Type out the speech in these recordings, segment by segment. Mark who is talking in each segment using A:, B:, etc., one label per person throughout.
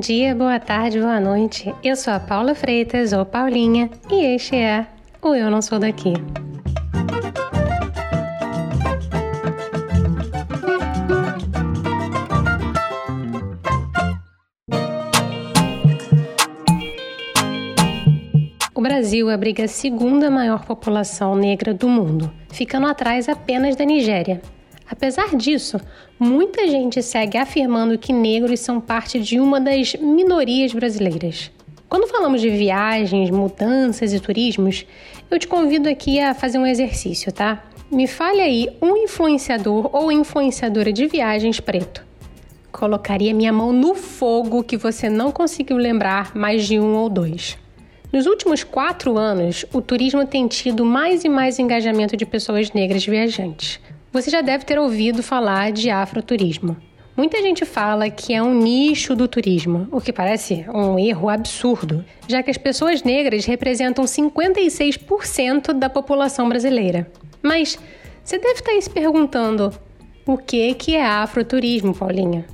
A: dia, boa tarde, boa noite. Eu sou a Paula Freitas, ou Paulinha, e este é o Eu Não Sou Daqui. O Brasil abriga a segunda maior população negra do mundo, ficando atrás apenas da Nigéria. Apesar disso, muita gente segue afirmando que negros são parte de uma das minorias brasileiras. Quando falamos de viagens, mudanças e turismos, eu te convido aqui a fazer um exercício, tá? Me fale aí um influenciador ou influenciadora de viagens preto. Colocaria minha mão no fogo que você não conseguiu lembrar mais de um ou dois. Nos últimos quatro anos, o turismo tem tido mais e mais engajamento de pessoas negras viajantes. Você já deve ter ouvido falar de afroturismo. Muita gente fala que é um nicho do turismo, o que parece um erro absurdo, já que as pessoas negras representam 56% da população brasileira. Mas você deve estar se perguntando: o que é afroturismo, Paulinha?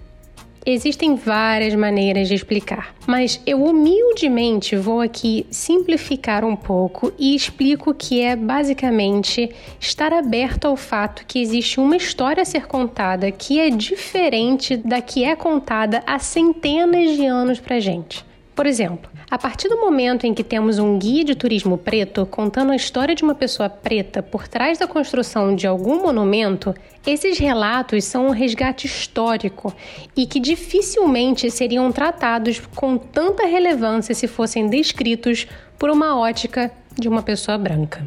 A: Existem várias maneiras de explicar, mas eu humildemente vou aqui simplificar um pouco e explico que é basicamente estar aberto ao fato que existe uma história a ser contada que é diferente da que é contada há centenas de anos pra gente. Por exemplo, a partir do momento em que temos um guia de turismo preto contando a história de uma pessoa preta por trás da construção de algum monumento, esses relatos são um resgate histórico e que dificilmente seriam tratados com tanta relevância se fossem descritos por uma ótica de uma pessoa branca.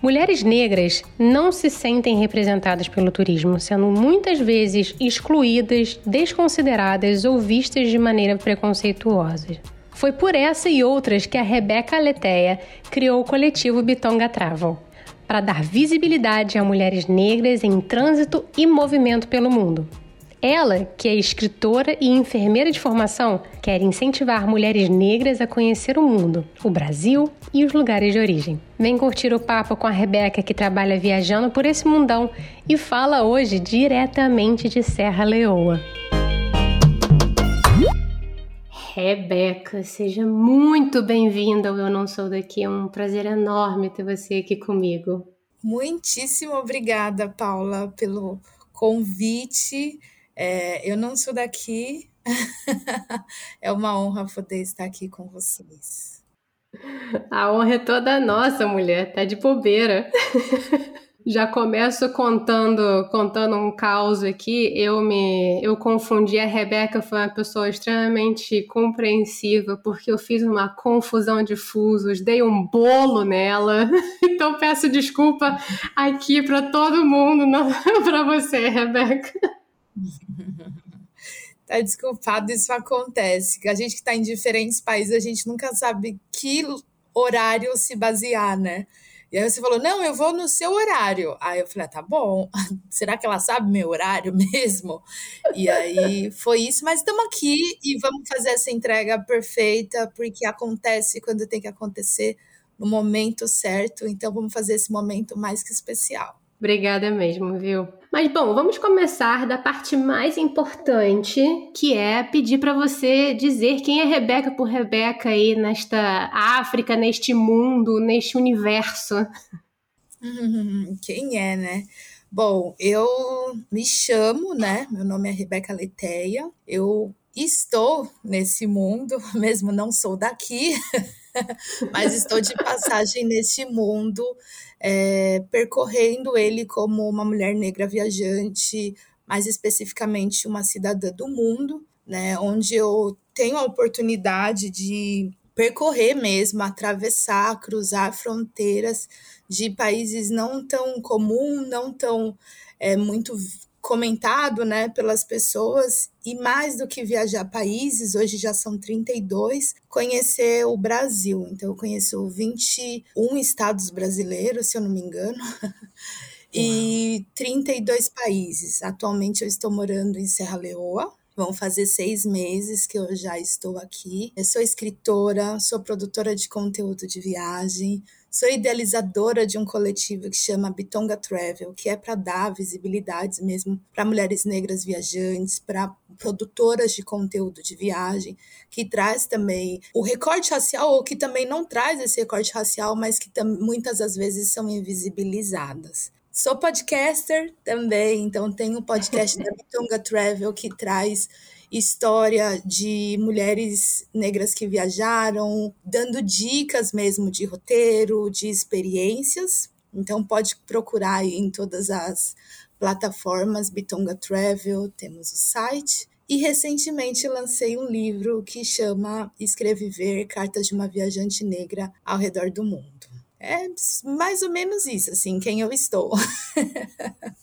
A: Mulheres negras não se sentem representadas pelo turismo, sendo muitas vezes excluídas, desconsideradas ou vistas de maneira preconceituosa. Foi por essa e outras que a Rebeca Aleteia criou o coletivo Bitonga Travel, para dar visibilidade a mulheres negras em trânsito e movimento pelo mundo. Ela, que é escritora e enfermeira de formação, quer incentivar mulheres negras a conhecer o mundo, o Brasil e os lugares de origem. Vem curtir o papo com a Rebeca, que trabalha viajando por esse mundão e fala hoje diretamente de Serra Leoa. Rebeca, seja muito bem-vinda ao Eu Não Sou Daqui. É um prazer enorme ter você aqui comigo.
B: Muitíssimo obrigada, Paula, pelo convite. É, eu não sou daqui. é uma honra poder estar aqui com vocês.
A: A honra é toda nossa, mulher. Tá de bobeira. Já começo contando, contando um caos aqui. Eu me, eu confundi. A Rebeca foi uma pessoa extremamente compreensiva porque eu fiz uma confusão de fusos, dei um bolo nela. Então peço desculpa aqui para todo mundo, não para você, Rebeca.
B: Tá desculpado, isso acontece. A gente que está em diferentes países, a gente nunca sabe que horário se basear, né? E aí você falou, não, eu vou no seu horário. Aí eu falei, ah, tá bom, será que ela sabe meu horário mesmo? E aí foi isso, mas estamos aqui e vamos fazer essa entrega perfeita, porque acontece quando tem que acontecer no momento certo, então vamos fazer esse momento mais que especial.
A: Obrigada mesmo, viu? Mas bom, vamos começar da parte mais importante, que é pedir para você dizer quem é Rebeca por Rebeca aí nesta África, neste mundo, neste universo.
B: quem é, né? Bom, eu me chamo, né? Meu nome é Rebeca Leteia. Eu estou nesse mundo, mesmo não sou daqui, mas estou de passagem nesse mundo é, percorrendo ele como uma mulher negra viajante, mais especificamente uma cidadã do mundo, né, onde eu tenho a oportunidade de percorrer mesmo, atravessar, cruzar fronteiras de países não tão comum, não tão é, muito comentado né, pelas pessoas, e mais do que viajar países, hoje já são 32, conhecer o Brasil. Então, eu conheço 21 estados brasileiros, se eu não me engano, e 32 países. Atualmente, eu estou morando em Serra Leoa, Vão fazer seis meses que eu já estou aqui. Eu sou escritora, sou produtora de conteúdo de viagem, Sou idealizadora de um coletivo que chama Bitonga Travel, que é para dar visibilidade mesmo para mulheres negras viajantes, para produtoras de conteúdo de viagem, que traz também o recorte racial, ou que também não traz esse recorte racial, mas que muitas das vezes são invisibilizadas. Sou podcaster também, então tenho um podcast da Bitonga Travel que traz história de mulheres negras que viajaram, dando dicas mesmo de roteiro, de experiências. Então pode procurar em todas as plataformas Bitonga Travel, temos o site. E recentemente lancei um livro que chama Escrever Cartas de uma Viajante Negra ao Redor do Mundo. É mais ou menos isso, assim, quem eu estou.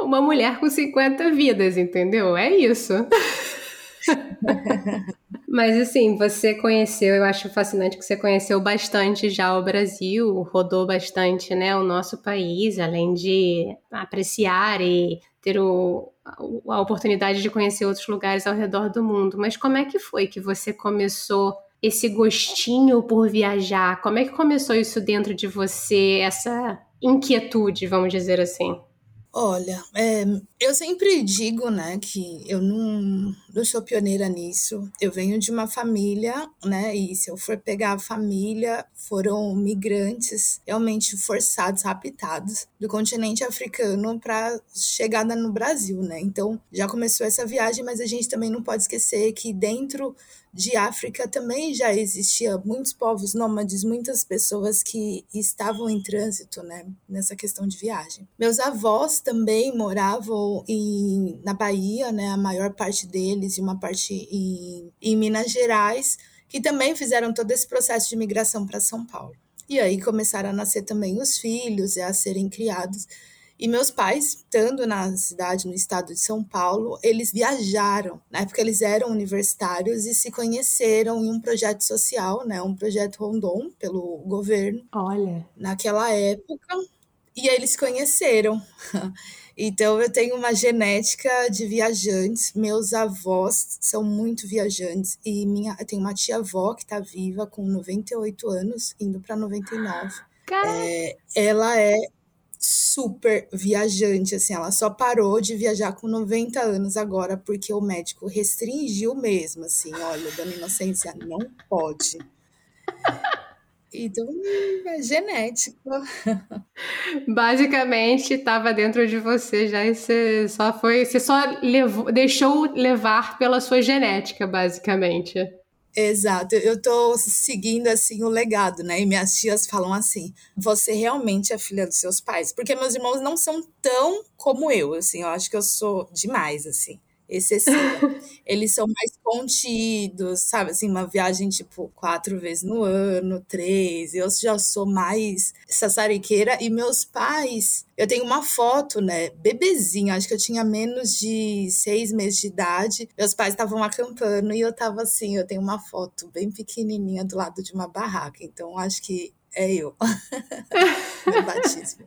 A: Uma mulher com 50 vidas, entendeu? É isso. Mas assim, você conheceu, eu acho fascinante que você conheceu bastante já o Brasil, rodou bastante, né, o nosso país, além de apreciar e ter o, a oportunidade de conhecer outros lugares ao redor do mundo. Mas como é que foi que você começou esse gostinho por viajar? Como é que começou isso dentro de você, essa inquietude, vamos dizer assim?
B: Olha, é, eu sempre digo, né, que eu não, não sou pioneira nisso. Eu venho de uma família, né, e se eu for pegar a família, foram migrantes realmente forçados, raptados do continente africano para chegada no Brasil, né? Então já começou essa viagem, mas a gente também não pode esquecer que dentro de África também já existia muitos povos nômades, muitas pessoas que estavam em trânsito, né, nessa questão de viagem. Meus avós também moravam em, na Bahia, né, a maior parte deles, e uma parte em, em Minas Gerais, que também fizeram todo esse processo de migração para São Paulo. E aí começaram a nascer também os filhos e a serem criados e meus pais, estando na cidade, no estado de São Paulo, eles viajaram. Na época, eles eram universitários e se conheceram em um projeto social, né? Um projeto Rondon, pelo governo.
A: Olha.
B: Naquela época. E aí eles se conheceram. Então, eu tenho uma genética de viajantes. Meus avós são muito viajantes. E minha, eu tenho uma tia-avó que está viva com 98 anos, indo para 99. É, ela é super viajante, assim, ela só parou de viajar com 90 anos agora porque o médico restringiu mesmo, assim, olha, dona Inocência, não pode. Então, é genético.
A: Basicamente, estava dentro de você já e você só foi, você só levou, deixou levar pela sua genética, basicamente.
B: Exato, eu tô seguindo assim o legado, né? E minhas tias falam assim: você realmente é filha dos seus pais? Porque meus irmãos não são tão como eu, assim, eu acho que eu sou demais, assim excessiva. Eles são mais contidos, sabe? Assim, uma viagem tipo quatro vezes no ano, três. Eu já sou mais sassariqueira. E meus pais, eu tenho uma foto, né? Bebezinho, acho que eu tinha menos de seis meses de idade. Meus pais estavam acampando e eu tava assim. Eu tenho uma foto bem pequenininha do lado de uma barraca. Então, acho que é eu. Meu batismo.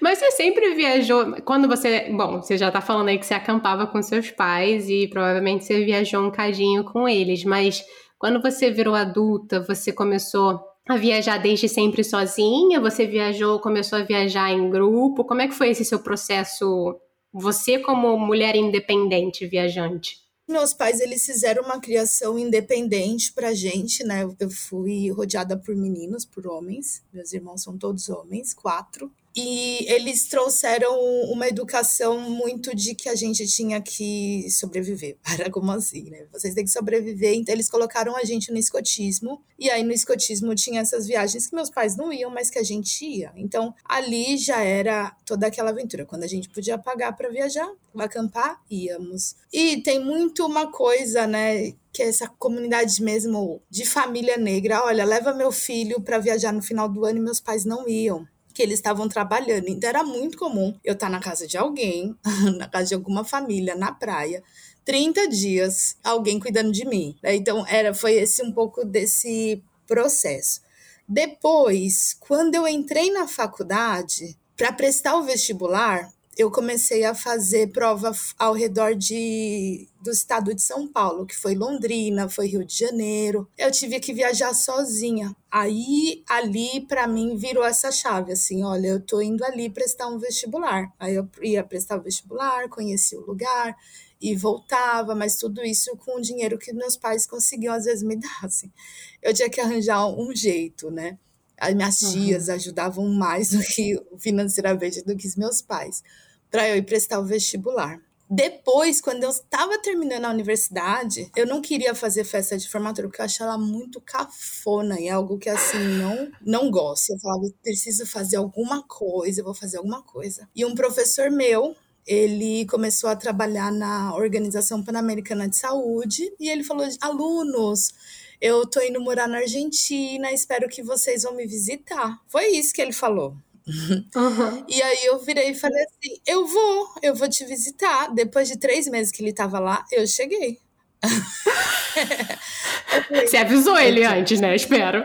A: Mas você sempre viajou. Quando você. Bom, você já tá falando aí que você acampava com seus pais e provavelmente você viajou um cadinho com eles, mas quando você virou adulta, você começou a viajar desde sempre sozinha? Você viajou, começou a viajar em grupo? Como é que foi esse seu processo? Você como mulher independente viajante?
B: Meus pais, eles fizeram uma criação independente pra gente, né? Eu fui rodeada por meninos, por homens. Meus irmãos são todos homens, quatro. E eles trouxeram uma educação muito de que a gente tinha que sobreviver. Para como assim, né? Vocês têm que sobreviver. Então, eles colocaram a gente no escotismo. E aí, no escotismo, tinha essas viagens que meus pais não iam, mas que a gente ia. Então, ali já era toda aquela aventura. Quando a gente podia pagar para viajar, acampar, íamos. E tem muito uma coisa, né? que é essa comunidade mesmo de família negra. Olha, leva meu filho para viajar no final do ano e meus pais não iam que eles estavam trabalhando. Então era muito comum eu estar na casa de alguém, na casa de alguma família, na praia, 30 dias, alguém cuidando de mim. Né? Então era foi esse um pouco desse processo. Depois, quando eu entrei na faculdade para prestar o vestibular, eu comecei a fazer prova ao redor de, do estado de São Paulo, que foi Londrina, foi Rio de Janeiro. Eu tive que viajar sozinha. Aí, ali, para mim, virou essa chave, assim, olha, eu tô indo ali prestar um vestibular. Aí eu ia prestar o vestibular, conheci o lugar e voltava, mas tudo isso com o dinheiro que meus pais conseguiam às vezes me dar, assim. Eu tinha que arranjar um jeito, né? As minhas tias uhum. ajudavam mais do que financeiramente do que os meus pais para eu ir prestar o vestibular. Depois, quando eu estava terminando a universidade, eu não queria fazer festa de formatura porque eu achava ela muito cafona e algo que assim não não gosto. Eu falava, preciso fazer alguma coisa, eu vou fazer alguma coisa. E um professor meu, ele começou a trabalhar na Organização Pan-Americana de Saúde e ele falou: "Alunos, eu tô indo morar na Argentina, espero que vocês vão me visitar". Foi isso que ele falou. Uhum. E aí eu virei e falei assim: eu vou, eu vou te visitar. Depois de três meses que ele tava lá, eu cheguei.
A: Você avisou ele antes, né? Espero.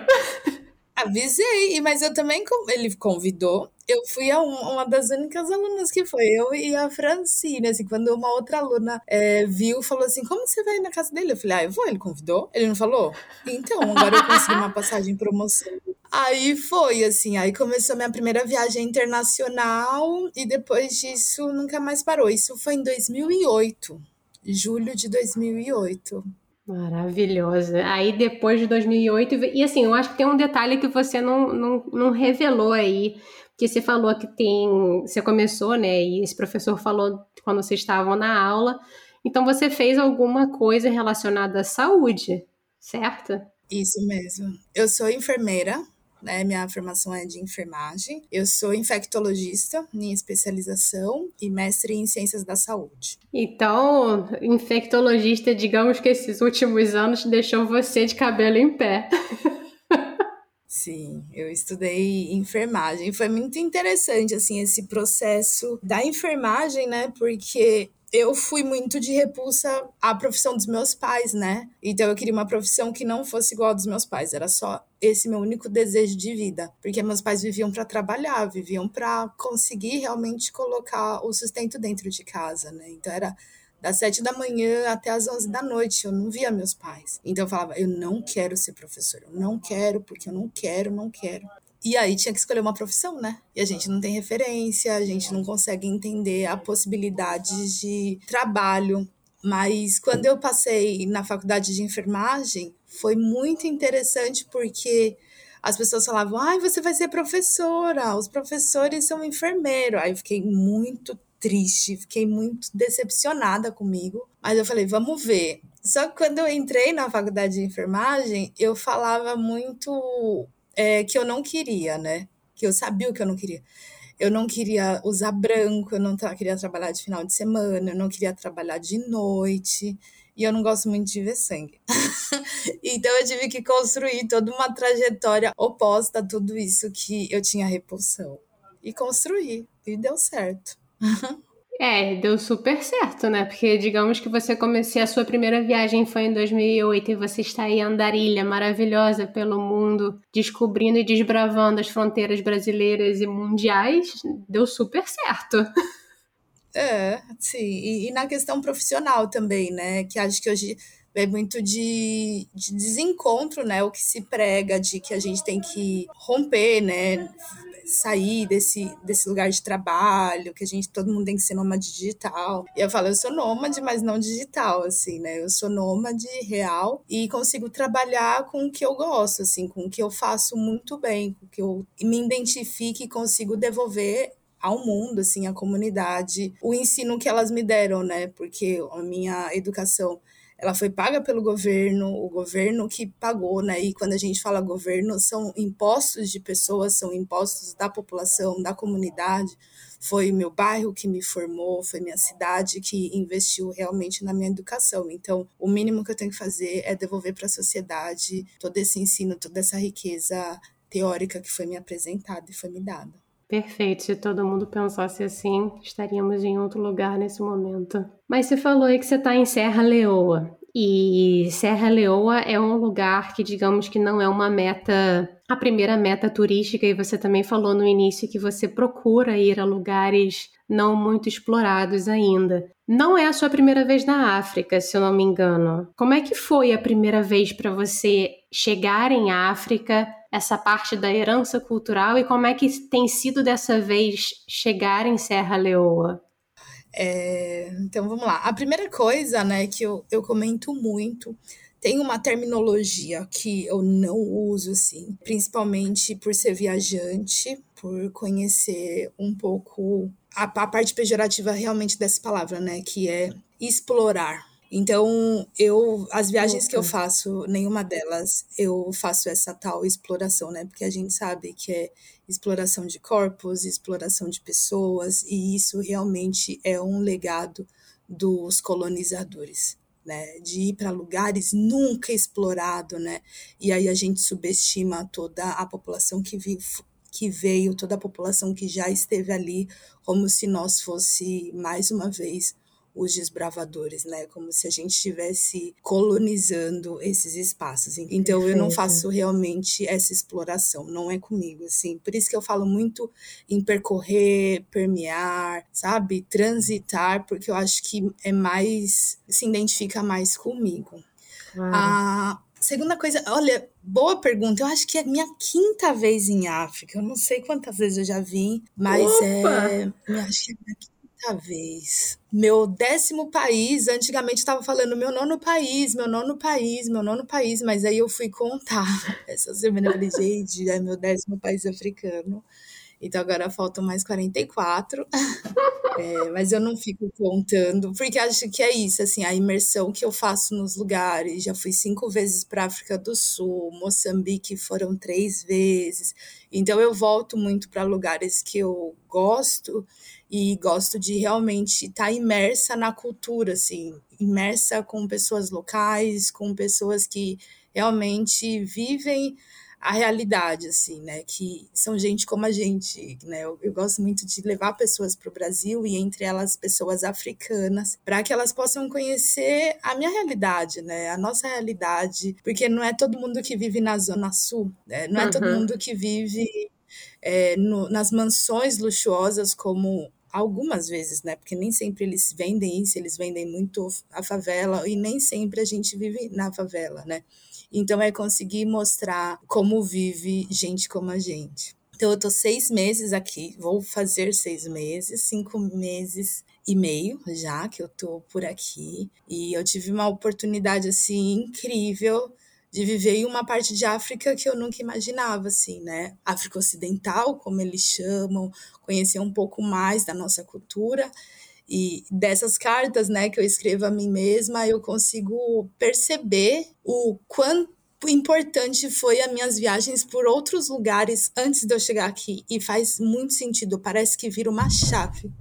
B: Avisei, mas eu também ele convidou. Eu fui a um, uma das únicas alunas que foi, eu e a Francine, assim, quando uma outra aluna é, viu, falou assim, como você vai na casa dele? Eu falei, ah, eu vou, ele convidou? Ele não falou? Então, agora eu consegui uma passagem em promoção. Aí foi, assim, aí começou minha primeira viagem internacional e depois disso nunca mais parou. Isso foi em 2008, julho de 2008.
A: Maravilhosa. Aí depois de 2008, e assim, eu acho que tem um detalhe que você não, não, não revelou aí, que você falou que tem, você começou, né, e esse professor falou quando vocês estavam na aula, então você fez alguma coisa relacionada à saúde, certo?
B: Isso mesmo. Eu sou enfermeira, né? Minha formação é de enfermagem. Eu sou infectologista, minha especialização, e mestre em ciências da saúde.
A: Então, infectologista, digamos que esses últimos anos deixou você de cabelo em pé.
B: Sim, eu estudei enfermagem. Foi muito interessante, assim, esse processo da enfermagem, né? Porque eu fui muito de repulsa à profissão dos meus pais, né? Então eu queria uma profissão que não fosse igual a dos meus pais. Era só esse meu único desejo de vida, porque meus pais viviam para trabalhar, viviam para conseguir realmente colocar o sustento dentro de casa, né? Então era das sete da manhã até as onze da noite. Eu não via meus pais. Então eu falava, eu não quero ser professor, eu não quero, porque eu não quero, não quero. E aí tinha que escolher uma profissão, né? E a gente não tem referência, a gente não consegue entender a possibilidade de trabalho. Mas quando eu passei na faculdade de enfermagem, foi muito interessante porque as pessoas falavam: ai, você vai ser professora, os professores são enfermeiro. Aí eu fiquei muito triste, fiquei muito decepcionada comigo. Mas eu falei: vamos ver. Só que quando eu entrei na faculdade de enfermagem, eu falava muito é, que eu não queria, né? Que eu sabia o que eu não queria. Eu não queria usar branco, eu não queria trabalhar de final de semana, eu não queria trabalhar de noite, e eu não gosto muito de ver sangue. então eu tive que construir toda uma trajetória oposta a tudo isso que eu tinha repulsão. E construir, e deu certo.
A: É, deu super certo, né? Porque digamos que você comecei a sua primeira viagem foi em 2008 e você está aí andarilha maravilhosa pelo mundo, descobrindo e desbravando as fronteiras brasileiras e mundiais, deu super certo.
B: É, sim. E, e na questão profissional também, né? Que acho que hoje é muito de, de desencontro, né? O que se prega de que a gente tem que romper, né? sair desse, desse lugar de trabalho, que a gente, todo mundo tem que ser nômade digital. E eu falo, eu sou nômade, mas não digital, assim, né? Eu sou nômade real e consigo trabalhar com o que eu gosto, assim, com o que eu faço muito bem, com o que eu me identifique e consigo devolver ao mundo, assim, à comunidade, o ensino que elas me deram, né? Porque a minha educação ela foi paga pelo governo, o governo que pagou, né? E quando a gente fala governo, são impostos de pessoas, são impostos da população, da comunidade. Foi meu bairro que me formou, foi minha cidade que investiu realmente na minha educação. Então, o mínimo que eu tenho que fazer é devolver para a sociedade todo esse ensino, toda essa riqueza teórica que foi me apresentada e foi me dada.
A: Perfeito. Se todo mundo pensasse assim, estaríamos em outro lugar nesse momento. Mas você falou aí que você está em Serra Leoa. E Serra Leoa é um lugar que, digamos que não é uma meta, a primeira meta turística, e você também falou no início que você procura ir a lugares não muito explorados ainda. Não é a sua primeira vez na África, se eu não me engano. Como é que foi a primeira vez para você chegar em África, essa parte da herança cultural, e como é que tem sido dessa vez chegar em Serra Leoa?
B: É, então vamos lá. A primeira coisa, né, que eu, eu comento muito, tem uma terminologia que eu não uso assim, principalmente por ser viajante, por conhecer um pouco a, a parte pejorativa realmente dessa palavra, né, que é explorar. Então, eu as viagens que eu faço, nenhuma delas eu faço essa tal exploração, né? Porque a gente sabe que é exploração de corpos, exploração de pessoas, e isso realmente é um legado dos colonizadores. Né, de ir para lugares nunca explorado, né? E aí a gente subestima toda a população que vive, que veio, toda a população que já esteve ali, como se nós fosse mais uma vez os desbravadores, né? Como se a gente estivesse colonizando esses espaços. Então Perfeito. eu não faço realmente essa exploração, não é comigo, assim. Por isso que eu falo muito em percorrer, permear, sabe? Transitar, porque eu acho que é mais se identifica mais comigo. A segunda coisa, olha, boa pergunta. Eu acho que é minha quinta vez em África. Eu não sei quantas vezes eu já vim, mas Opa! é. Eu acho que é minha vez. Meu décimo país, antigamente estava falando meu nono país, meu nono país, meu nono país, mas aí eu fui contar. Essa semana eu falei, gente, é meu décimo país africano. Então agora faltam mais 44. é, mas eu não fico contando, porque acho que é isso, assim, a imersão que eu faço nos lugares. Já fui cinco vezes para África do Sul, Moçambique foram três vezes. Então eu volto muito para lugares que eu gosto e gosto de realmente estar tá imersa na cultura, assim, imersa com pessoas locais, com pessoas que realmente vivem a realidade, assim, né? Que são gente como a gente, né? Eu, eu gosto muito de levar pessoas para o Brasil e entre elas pessoas africanas, para que elas possam conhecer a minha realidade, né? A nossa realidade, porque não é todo mundo que vive na Zona Sul, né? não é uhum. todo mundo que vive é, no, nas mansões luxuosas como algumas vezes, né? Porque nem sempre eles vendem isso, eles vendem muito a favela e nem sempre a gente vive na favela, né? Então é conseguir mostrar como vive gente como a gente. Então eu tô seis meses aqui, vou fazer seis meses, cinco meses e meio já que eu tô por aqui e eu tive uma oportunidade assim incrível de viver em uma parte de África que eu nunca imaginava, assim, né? África Ocidental, como eles chamam, conhecer um pouco mais da nossa cultura. E dessas cartas, né, que eu escrevo a mim mesma, eu consigo perceber o quanto importante foi as minhas viagens por outros lugares antes de eu chegar aqui. E faz muito sentido, parece que vira uma chave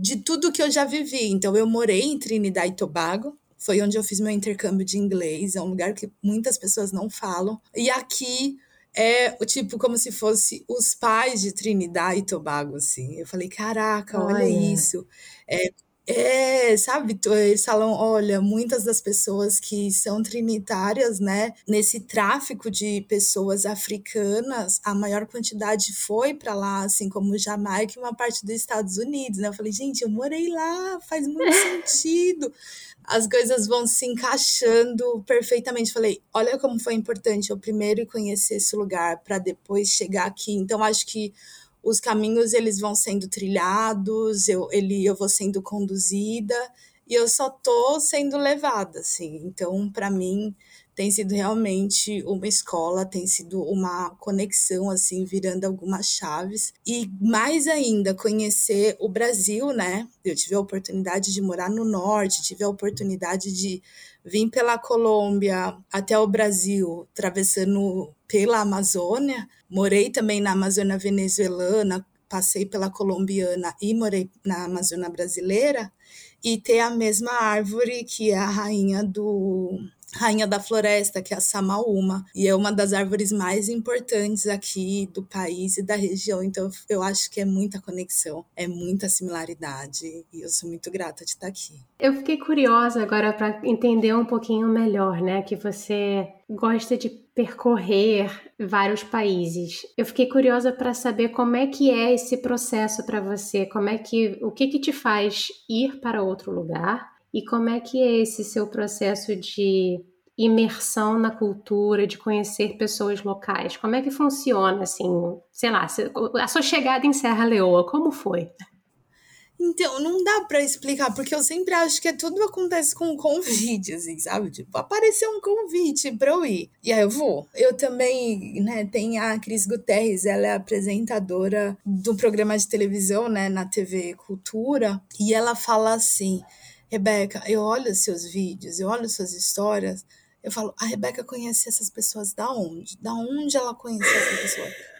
B: de tudo que eu já vivi. Então, eu morei em Trinidad e Tobago, foi onde eu fiz meu intercâmbio de inglês. É um lugar que muitas pessoas não falam. E aqui é tipo como se fosse os pais de Trinidad e Tobago, assim. Eu falei, caraca, olha, isso. É, é, sabe, eles falam, olha, muitas das pessoas que são trinitárias, né, nesse tráfico de pessoas africanas, a maior quantidade foi para lá, assim como Jamaica e uma parte dos Estados Unidos, né? Eu falei, gente, eu morei lá, faz muito sentido as coisas vão se encaixando perfeitamente. Falei, olha como foi importante eu primeiro conhecer esse lugar para depois chegar aqui. Então acho que os caminhos eles vão sendo trilhados, eu ele eu vou sendo conduzida e eu só tô sendo levada, assim. Então para mim tem sido realmente uma escola, tem sido uma conexão, assim, virando algumas chaves. E mais ainda, conhecer o Brasil, né? Eu tive a oportunidade de morar no norte, tive a oportunidade de vir pela Colômbia até o Brasil, atravessando pela Amazônia. Morei também na Amazônia venezuelana, passei pela colombiana e morei na Amazônia brasileira. E ter a mesma árvore que é a rainha do rainha da floresta, que é a Samaúma, e é uma das árvores mais importantes aqui do país e da região. Então, eu acho que é muita conexão, é muita similaridade, e eu sou muito grata de estar aqui.
A: Eu fiquei curiosa agora para entender um pouquinho melhor, né, que você gosta de percorrer vários países. Eu fiquei curiosa para saber como é que é esse processo para você, como é que o que que te faz ir para outro lugar e como é que é esse seu processo de imersão na cultura, de conhecer pessoas locais? Como é que funciona, assim, sei lá, a sua chegada em Serra Leoa, como foi?
B: Então, não dá para explicar, porque eu sempre acho que tudo acontece com convite, assim, sabe? Tipo, apareceu um convite para eu ir. E aí eu vou. Eu também, né, tem a Cris Guterres, ela é apresentadora do programa de televisão, né, na TV Cultura, e ela fala assim: Rebeca, eu olho seus vídeos, eu olho suas histórias, eu falo, a Rebeca conhece essas pessoas da onde? Da onde ela conhece essas pessoas?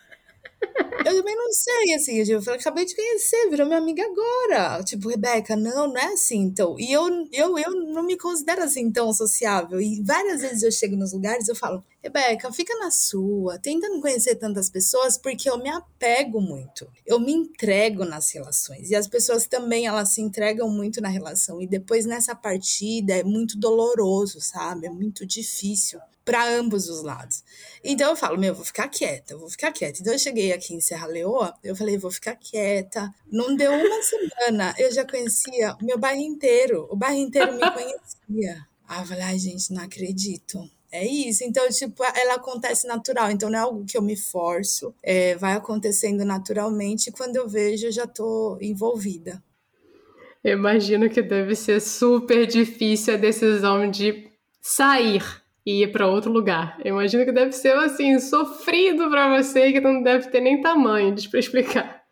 B: Eu também não sei, assim, eu falei, acabei de conhecer, virou minha amiga agora. Tipo, Rebeca, não, não é assim, então. E eu, eu, eu não me considero assim tão sociável. E várias vezes eu chego nos lugares eu falo, Rebeca, fica na sua, tenta não conhecer tantas pessoas, porque eu me apego muito. Eu me entrego nas relações. E as pessoas também, elas se entregam muito na relação. E depois nessa partida é muito doloroso, sabe? É muito difícil para ambos os lados. Então eu falo, meu, eu vou ficar quieta, eu vou ficar quieta. Então eu cheguei aqui em Serra Leoa, eu falei, vou ficar quieta. Não deu uma semana, eu já conhecia o meu bairro inteiro, o bairro inteiro me conhecia. Ah, eu falei, ai, gente, não acredito. É isso. Então, tipo, ela acontece natural. Então, não é algo que eu me forço. É, vai acontecendo naturalmente. E quando eu vejo, eu já tô envolvida.
A: Eu imagino que deve ser super difícil a decisão de sair e ir para outro lugar. Eu imagino que deve ser assim sofrido para você que não deve ter nem tamanho para explicar.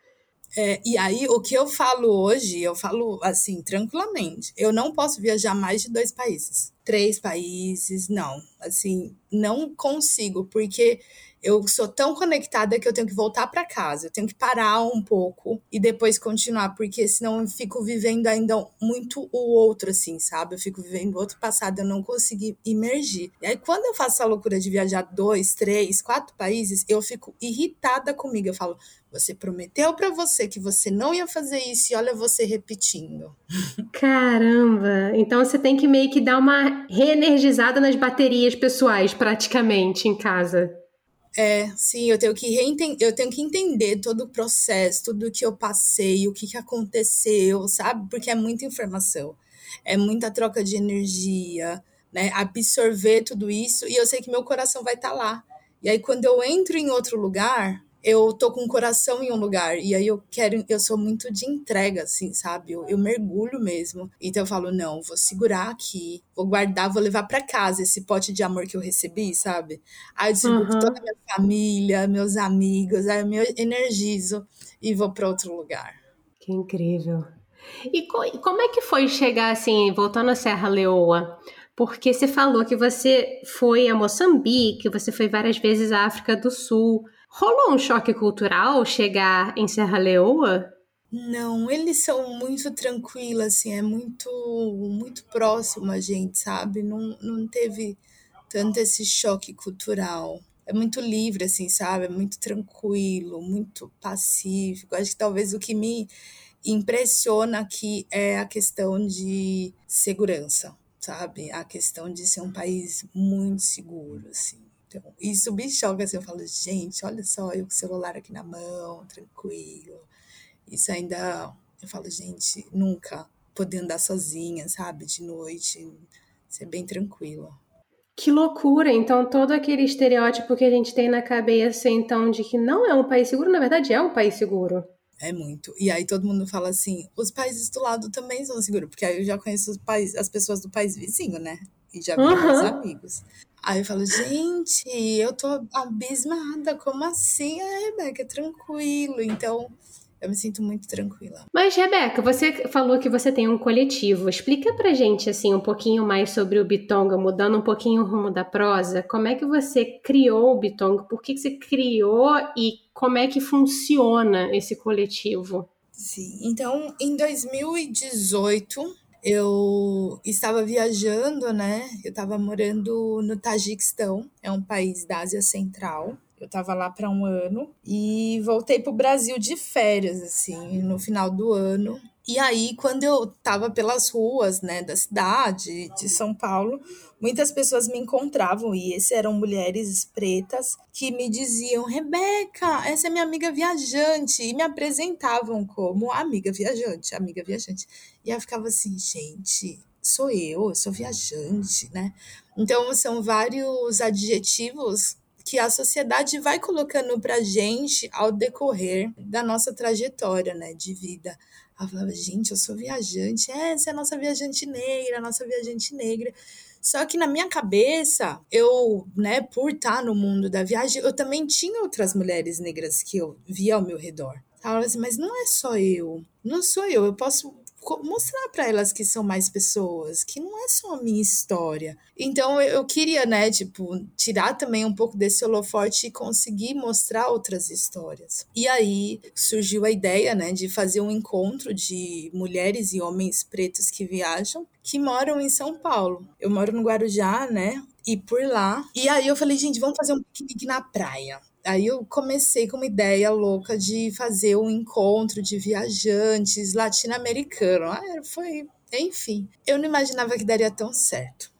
B: É, e aí, o que eu falo hoje, eu falo assim, tranquilamente. Eu não posso viajar mais de dois países. Três países, não. Assim, não consigo, porque eu sou tão conectada que eu tenho que voltar para casa, eu tenho que parar um pouco e depois continuar, porque senão eu fico vivendo ainda muito o outro, assim, sabe? Eu fico vivendo outro passado, eu não consegui imergir. E aí, quando eu faço a loucura de viajar dois, três, quatro países, eu fico irritada comigo. Eu falo, você prometeu para você que você não ia fazer isso e olha você repetindo.
A: Caramba! Então você tem que meio que dar uma reenergizada nas baterias pessoais, praticamente, em casa.
B: É, sim, eu tenho que eu tenho que entender todo o processo, tudo que eu passei, o que, que aconteceu, sabe? Porque é muita informação, é muita troca de energia, né? Absorver tudo isso, e eu sei que meu coração vai estar tá lá. E aí, quando eu entro em outro lugar, eu tô com o coração em um lugar e aí eu quero, eu sou muito de entrega, assim, sabe? Eu, eu mergulho mesmo. Então eu falo, não, vou segurar aqui, vou guardar, vou levar para casa esse pote de amor que eu recebi, sabe? Aí eu distribuo uhum. toda a minha família, meus amigos, aí eu me energizo e vou para outro lugar.
A: Que incrível. E como é que foi chegar assim, voltando à Serra Leoa? Porque você falou que você foi a Moçambique, você foi várias vezes à África do Sul. Rolou um choque cultural chegar em Serra Leoa?
B: Não, eles são muito tranquilos, assim, é muito, muito próximo a gente, sabe? Não, não teve tanto esse choque cultural. É muito livre, assim, sabe? É muito tranquilo, muito pacífico. Acho que talvez o que me impressiona aqui é a questão de segurança, sabe? A questão de ser um país muito seguro, assim. Então, isso me choca assim, eu falo, gente, olha só, eu com o celular aqui na mão, tranquilo. Isso ainda, eu falo, gente, nunca poder andar sozinha, sabe, de noite, ser bem tranquilo.
A: Que loucura! Então, todo aquele estereótipo que a gente tem na cabeça, então, de que não é um país seguro, na verdade é um país seguro.
B: É muito. E aí todo mundo fala assim: os países do lado também são seguros, porque aí eu já conheço os as pessoas do país vizinho, né? E já vi uhum. meus amigos. Aí eu falo, gente, eu tô abismada, como assim? É, Rebeca, tranquilo. Então, eu me sinto muito tranquila.
A: Mas, Rebeca, você falou que você tem um coletivo. Explica pra gente, assim, um pouquinho mais sobre o Bitonga, mudando um pouquinho o rumo da prosa. Como é que você criou o Bitonga? Por que, que você criou e como é que funciona esse coletivo?
B: Sim, então, em 2018, eu estava viajando, né? Eu estava morando no Tajiquistão, é um país da Ásia Central. Eu estava lá para um ano e voltei para o Brasil de férias, assim, no final do ano. E aí, quando eu estava pelas ruas, né, da cidade de São Paulo, muitas pessoas me encontravam e esses eram mulheres pretas que me diziam: Rebeca, essa é minha amiga viajante, e me apresentavam como amiga viajante, amiga viajante. E eu ficava assim, gente, sou eu, sou viajante, né? Então, são vários adjetivos que a sociedade vai colocando pra gente ao decorrer da nossa trajetória, né, de vida. Ela falava, gente, eu sou viajante, essa é a nossa viajante negra, a nossa viajante negra. Só que na minha cabeça, eu, né, por estar no mundo da viagem, eu também tinha outras mulheres negras que eu via ao meu redor. Ela assim, mas não é só eu, não sou eu, eu posso mostrar para elas que são mais pessoas, que não é só a minha história. Então eu queria, né, tipo, tirar também um pouco desse holofote e conseguir mostrar outras histórias. E aí surgiu a ideia, né, de fazer um encontro de mulheres e homens pretos que viajam, que moram em São Paulo. Eu moro no Guarujá, né? E por lá. E aí eu falei, gente, vamos fazer um piquenique na praia. Aí eu comecei com uma ideia louca de fazer um encontro de viajantes latino-americanos. Ah, foi, enfim. Eu não imaginava que daria tão certo.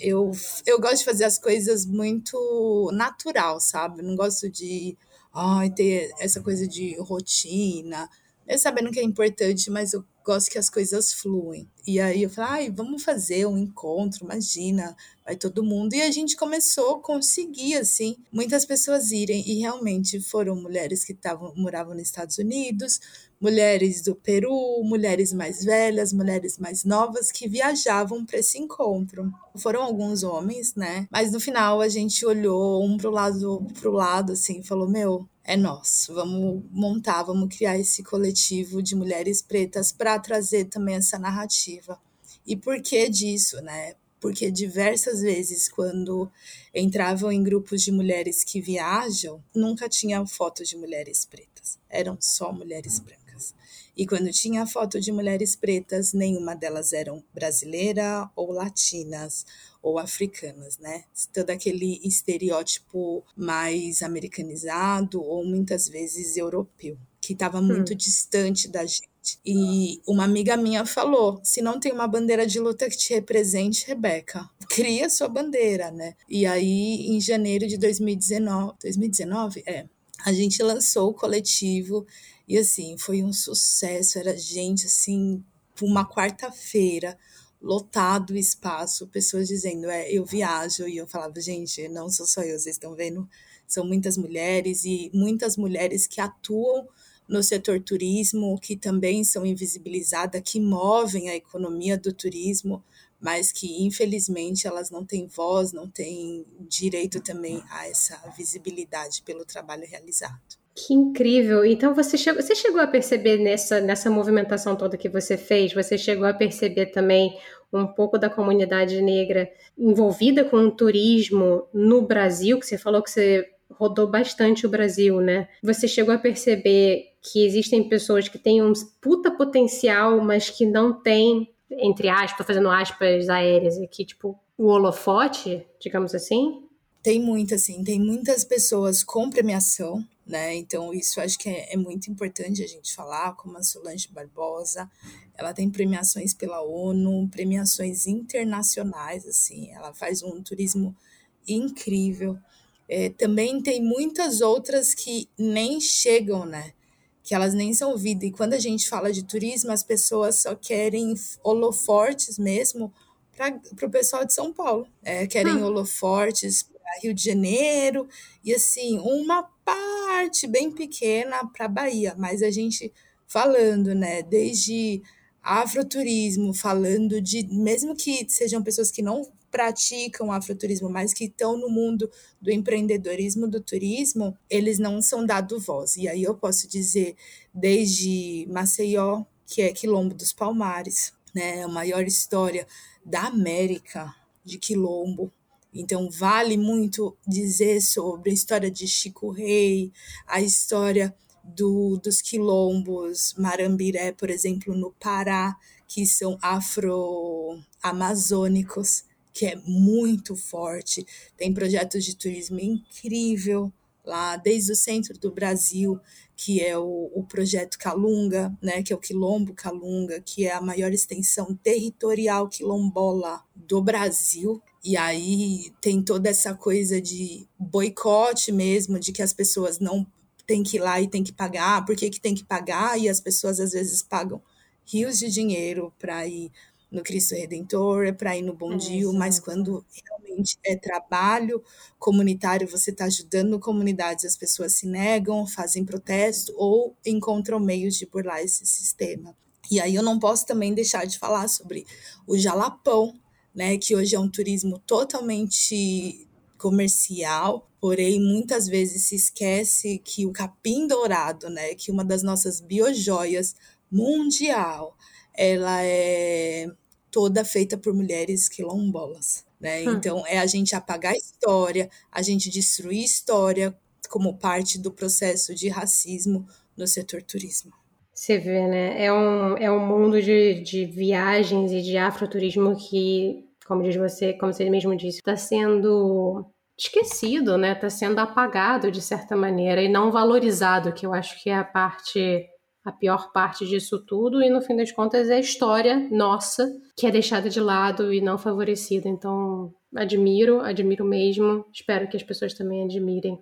B: Eu, eu gosto de fazer as coisas muito natural, sabe? não gosto de ai, ter essa coisa de rotina. Eu sabendo que é importante, mas eu gosto que as coisas fluem. E aí eu falei, ai, vamos fazer um encontro, imagina, vai todo mundo. E a gente começou a conseguir, assim, muitas pessoas irem. E realmente foram mulheres que tavam, moravam nos Estados Unidos, mulheres do Peru, mulheres mais velhas, mulheres mais novas que viajavam para esse encontro. Foram alguns homens, né? Mas no final a gente olhou um pro lado pro lado assim, falou: "Meu, é nós. Vamos montar, vamos criar esse coletivo de mulheres pretas para trazer também essa narrativa. E por que disso, né? Porque diversas vezes, quando entravam em grupos de mulheres que viajam, nunca tinha foto de mulheres pretas, eram só mulheres brancas. E quando tinha foto de mulheres pretas, nenhuma delas eram brasileira ou latinas ou africanas, né? Todo aquele estereótipo mais americanizado ou muitas vezes europeu, que estava muito hum. distante da gente. E uma amiga minha falou: se não tem uma bandeira de luta que te represente, Rebeca, cria sua bandeira, né? E aí, em janeiro de 2019, 2019, é, a gente lançou o coletivo e assim, foi um sucesso, era gente assim, uma quarta-feira, lotado o espaço, pessoas dizendo, é, eu viajo, e eu falava, gente, não sou só eu, vocês estão vendo, são muitas mulheres e muitas mulheres que atuam no setor turismo, que também são invisibilizadas, que movem a economia do turismo, mas que infelizmente elas não têm voz, não têm direito também a essa visibilidade pelo trabalho realizado.
A: Que incrível! Então você chegou, você chegou a perceber nessa, nessa movimentação toda que você fez, você chegou a perceber também um pouco da comunidade negra envolvida com o turismo no Brasil, que você falou que você rodou bastante o Brasil, né? Você chegou a perceber que existem pessoas que têm um puta potencial, mas que não têm, entre aspas, fazendo aspas aéreas aqui, tipo, o holofote, digamos assim?
B: Tem muito, assim, tem muitas pessoas com premiação, né? Então, isso acho que é, é, muito importante a gente falar, como a Solange Barbosa, ela tem premiações pela ONU, premiações internacionais, assim, ela faz um turismo incrível. É, também tem muitas outras que nem chegam, né? Que elas nem são ouvidas. E quando a gente fala de turismo, as pessoas só querem holofortes mesmo para o pessoal de São Paulo. É, querem hum. holofortes Rio de Janeiro, e assim, uma parte bem pequena para Bahia, mas a gente falando, né, desde afroturismo, falando de, mesmo que sejam pessoas que não praticam afroturismo, mas que estão no mundo do empreendedorismo do turismo, eles não são dados voz. E aí eu posso dizer, desde Maceió, que é Quilombo dos Palmares, né, a maior história da América de Quilombo, então, vale muito dizer sobre a história de Chico Rei, a história do, dos quilombos Marambiré, por exemplo, no Pará, que são afro-amazônicos, que é muito forte. Tem projetos de turismo incrível lá, desde o centro do Brasil, que é o, o projeto Calunga, né, que é o Quilombo Calunga, que é a maior extensão territorial quilombola do Brasil. E aí tem toda essa coisa de boicote mesmo, de que as pessoas não têm que ir lá e têm que pagar, por que, que tem que pagar? E as pessoas às vezes pagam rios de dinheiro para ir no Cristo Redentor, é para ir no Bom é, Dia, mas quando realmente é trabalho comunitário, você está ajudando comunidades, as pessoas se negam, fazem protesto ou encontram meios de burlar esse sistema. E aí eu não posso também deixar de falar sobre o Jalapão, né, que hoje é um turismo totalmente comercial, porém muitas vezes se esquece que o capim dourado, né, que uma das nossas biojoias mundial, ela é toda feita por mulheres quilombolas. Né? Hum. Então, é a gente apagar a história, a gente destruir história como parte do processo de racismo no setor turismo.
A: Você vê, né? É um, é um mundo de, de viagens e de afroturismo que, como diz você, como você mesmo disse, está sendo esquecido, né? Está sendo apagado de certa maneira e não valorizado, que eu acho que é a parte a pior parte disso tudo, e no fim das contas é a história nossa que é deixada de lado e não favorecida. Então, admiro, admiro mesmo, espero que as pessoas também admirem.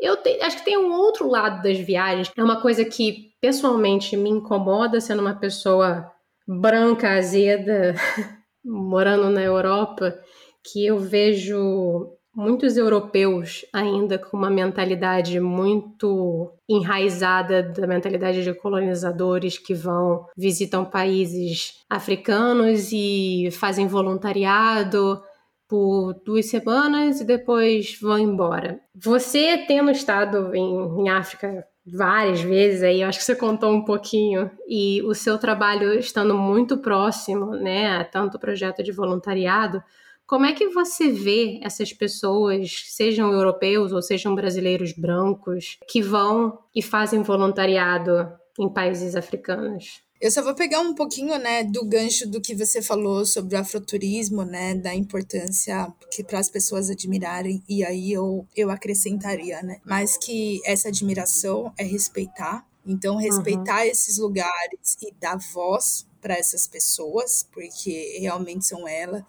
A: Eu te, acho que tem um outro lado das viagens, é uma coisa que pessoalmente me incomoda sendo uma pessoa branca, azeda, morando na Europa, que eu vejo muitos europeus ainda com uma mentalidade muito enraizada da mentalidade de colonizadores que vão visitam países africanos e fazem voluntariado por duas semanas e depois vão embora. Você tendo estado em, em África várias vezes aí, acho que você contou um pouquinho, e o seu trabalho estando muito próximo, né, tanto projeto de voluntariado, como é que você vê essas pessoas, sejam europeus ou sejam brasileiros brancos, que vão e fazem voluntariado em países africanos?
B: Eu só vou pegar um pouquinho, né, do gancho do que você falou sobre o afroturismo, né, da importância que para as pessoas admirarem e aí eu eu acrescentaria, né, mas que essa admiração é respeitar. Então respeitar uhum. esses lugares e dar voz para essas pessoas, porque realmente são elas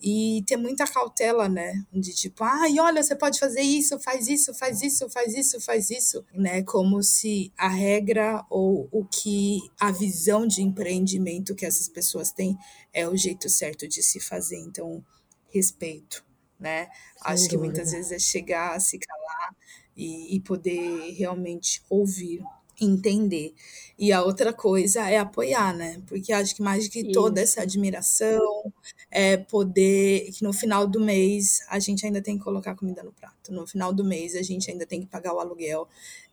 B: e ter muita cautela, né? De tipo, ai, olha, você pode fazer isso, faz isso, faz isso, faz isso, faz isso, né? Como se a regra ou o que a visão de empreendimento que essas pessoas têm é o jeito certo de se fazer. Então, respeito, né? Acho que muitas vezes é chegar a se calar e, e poder realmente ouvir entender. E a outra coisa é apoiar, né? Porque acho que mais do que toda essa admiração, é poder que no final do mês a gente ainda tem que colocar comida no prato. No final do mês a gente ainda tem que pagar o aluguel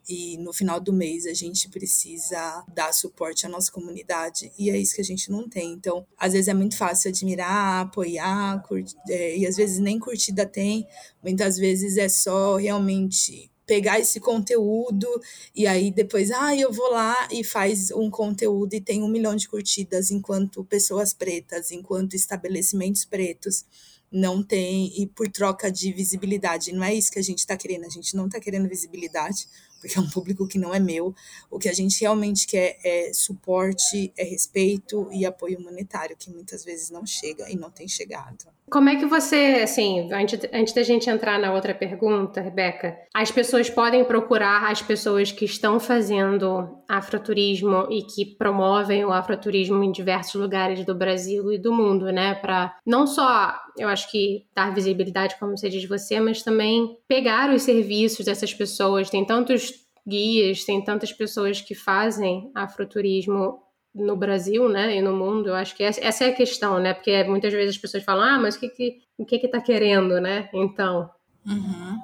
B: e no final do mês a gente precisa dar suporte à nossa comunidade e é isso que a gente não tem. Então, às vezes é muito fácil admirar, apoiar, curtir, é, e às vezes nem curtida tem, muitas vezes é só realmente pegar esse conteúdo e aí depois, ah, eu vou lá e faz um conteúdo e tem um milhão de curtidas enquanto pessoas pretas, enquanto estabelecimentos pretos não tem e por troca de visibilidade. Não é isso que a gente está querendo, a gente não está querendo visibilidade, porque é um público que não é meu. O que a gente realmente quer é suporte, é respeito e apoio monetário, que muitas vezes não chega e não tem chegado.
A: Como é que você, assim, antes, antes da gente entrar na outra pergunta, Rebeca, as pessoas podem procurar as pessoas que estão fazendo afroturismo e que promovem o afroturismo em diversos lugares do Brasil e do mundo, né? Para não só, eu acho que dar visibilidade, como você diz você, mas também pegar os serviços dessas pessoas. Tem tantos guias, tem tantas pessoas que fazem afroturismo no Brasil, né, e no mundo, eu acho que essa é a questão, né, porque muitas vezes as pessoas falam, ah, mas o que que, o que que tá querendo, né, então...
B: Uhum.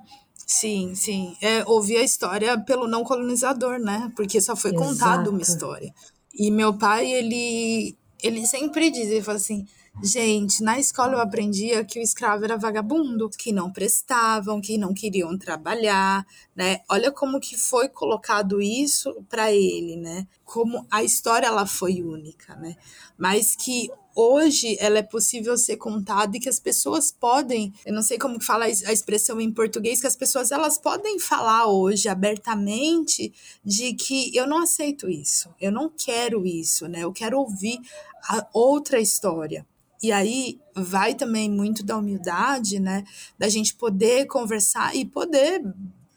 B: Sim, sim, é, ouvir a história pelo não colonizador, né, porque só foi contado uma história. E meu pai, ele, ele sempre diz, ele fala assim, Gente, na escola eu aprendia que o escravo era vagabundo, que não prestavam, que não queriam trabalhar, né? Olha como que foi colocado isso para ele, né? Como a história ela foi única, né? Mas que hoje ela é possível ser contada e que as pessoas podem, eu não sei como fala a expressão em português, que as pessoas elas podem falar hoje abertamente de que eu não aceito isso, eu não quero isso, né? Eu quero ouvir a outra história. E aí vai também muito da humildade, né? Da gente poder conversar e poder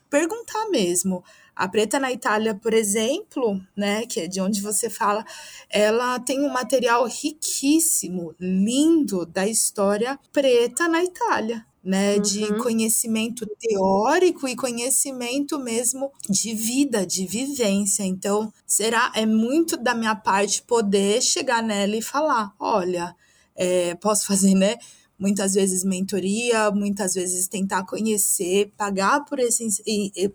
B: perguntar mesmo. A Preta na Itália, por exemplo, né, que é de onde você fala, ela tem um material riquíssimo, lindo da história preta na Itália. Né, uhum. de conhecimento teórico e conhecimento mesmo de vida, de vivência. Então, será é muito da minha parte poder chegar nela e falar, olha, é, posso fazer, né? Muitas vezes mentoria, muitas vezes tentar conhecer, pagar por esse,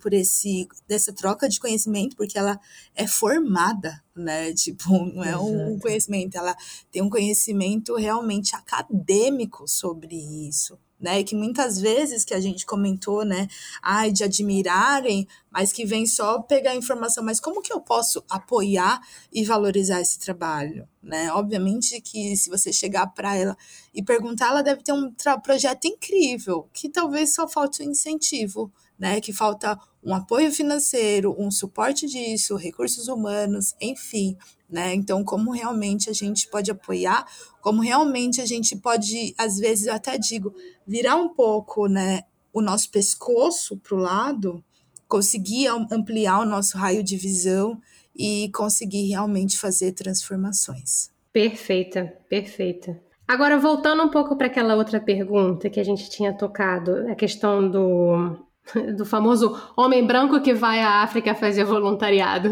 B: por esse dessa troca de conhecimento, porque ela é formada, né? Tipo, não é um conhecimento, ela tem um conhecimento realmente acadêmico sobre isso né? Que muitas vezes que a gente comentou, né? Ai, de admirarem, mas que vem só pegar informação. Mas como que eu posso apoiar e valorizar esse trabalho, né? Obviamente que se você chegar para ela e perguntar, ela deve ter um projeto incrível, que talvez só falte um incentivo, né? Que falta um apoio financeiro, um suporte disso, recursos humanos, enfim, né? Então, como realmente a gente pode apoiar, como realmente a gente pode, às vezes, eu até digo, virar um pouco, né, o nosso pescoço para o lado, conseguir ampliar o nosso raio de visão e conseguir realmente fazer transformações.
A: Perfeita, perfeita. Agora, voltando um pouco para aquela outra pergunta que a gente tinha tocado, a questão do do famoso homem branco que vai à África fazer voluntariado.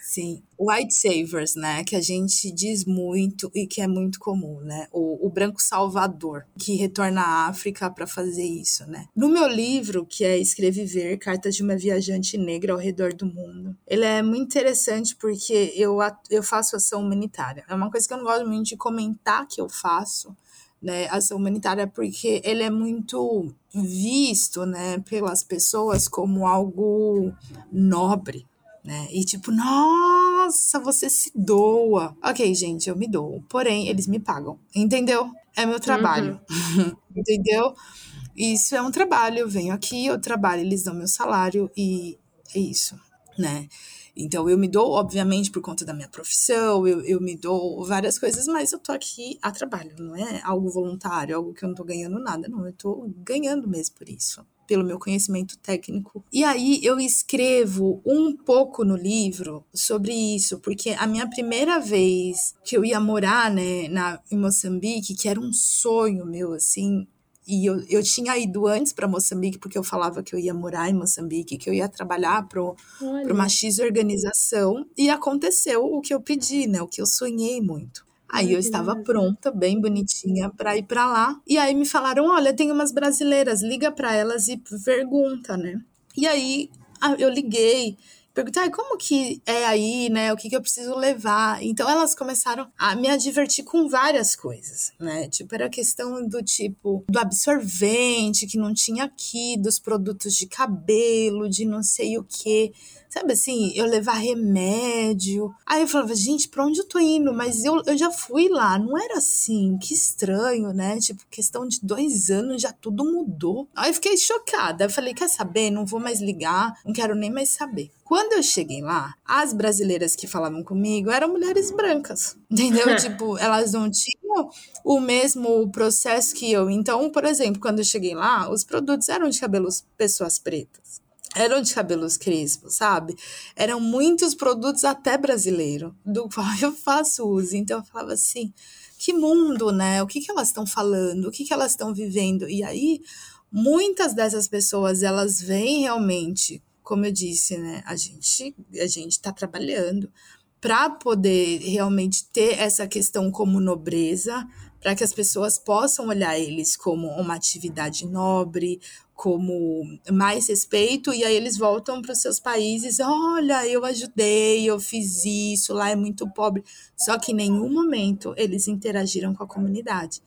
B: Sim, white savers, né, que a gente diz muito e que é muito comum, né, o, o branco salvador que retorna à África para fazer isso, né. No meu livro, que é Escrever, Cartas de uma Viajante Negra ao Redor do Mundo, ele é muito interessante porque eu, eu faço ação humanitária. É uma coisa que eu não gosto muito de comentar que eu faço, né, ação humanitária, porque ele é muito visto, né, pelas pessoas como algo nobre, né? E tipo, nossa, você se doa. Ok, gente, eu me dou. Porém, eles me pagam. Entendeu? É meu trabalho. Uhum. entendeu? Isso é um trabalho. Eu venho aqui, eu trabalho, eles dão meu salário e é isso, né? Então, eu me dou, obviamente, por conta da minha profissão, eu, eu me dou várias coisas, mas eu tô aqui a trabalho, não é algo voluntário, algo que eu não tô ganhando nada, não, eu tô ganhando mesmo por isso pelo meu conhecimento técnico. E aí eu escrevo um pouco no livro sobre isso, porque a minha primeira vez que eu ia morar, né, na, em Moçambique, que era um sonho meu, assim, e eu, eu tinha ido antes para Moçambique, porque eu falava que eu ia morar em Moçambique, que eu ia trabalhar para uma X organização, e aconteceu o que eu pedi, né? O que eu sonhei muito. Aí eu estava pronta, bem bonitinha, para ir para lá. E aí me falaram: olha, tem umas brasileiras, liga para elas e pergunta, né? E aí eu liguei perguntar como que é aí, né? O que, que eu preciso levar. Então elas começaram a me advertir com várias coisas, né? Tipo, era questão do tipo do absorvente que não tinha aqui, dos produtos de cabelo, de não sei o que. Sabe assim, eu levar remédio. Aí eu falava, gente, pra onde eu tô indo? Mas eu, eu já fui lá, não era assim, que estranho, né? Tipo, questão de dois anos já tudo mudou. Aí eu fiquei chocada. Eu falei, quer saber? Não vou mais ligar, não quero nem mais saber. Quando eu cheguei lá, as brasileiras que falavam comigo eram mulheres brancas, entendeu? tipo, elas não tinham o mesmo processo que eu. Então, por exemplo, quando eu cheguei lá, os produtos eram de cabelos pessoas pretas eram de cabelos crespos, sabe? Eram muitos produtos até brasileiro, do qual eu faço uso. Então eu falava assim, que mundo, né? O que, que elas estão falando? O que, que elas estão vivendo? E aí, muitas dessas pessoas, elas vêm realmente, como eu disse, né? A gente a gente está trabalhando para poder realmente ter essa questão como nobreza, para que as pessoas possam olhar eles como uma atividade nobre, como mais respeito, e aí eles voltam para os seus países, olha, eu ajudei, eu fiz isso, lá é muito pobre. Só que em nenhum momento eles interagiram com a comunidade.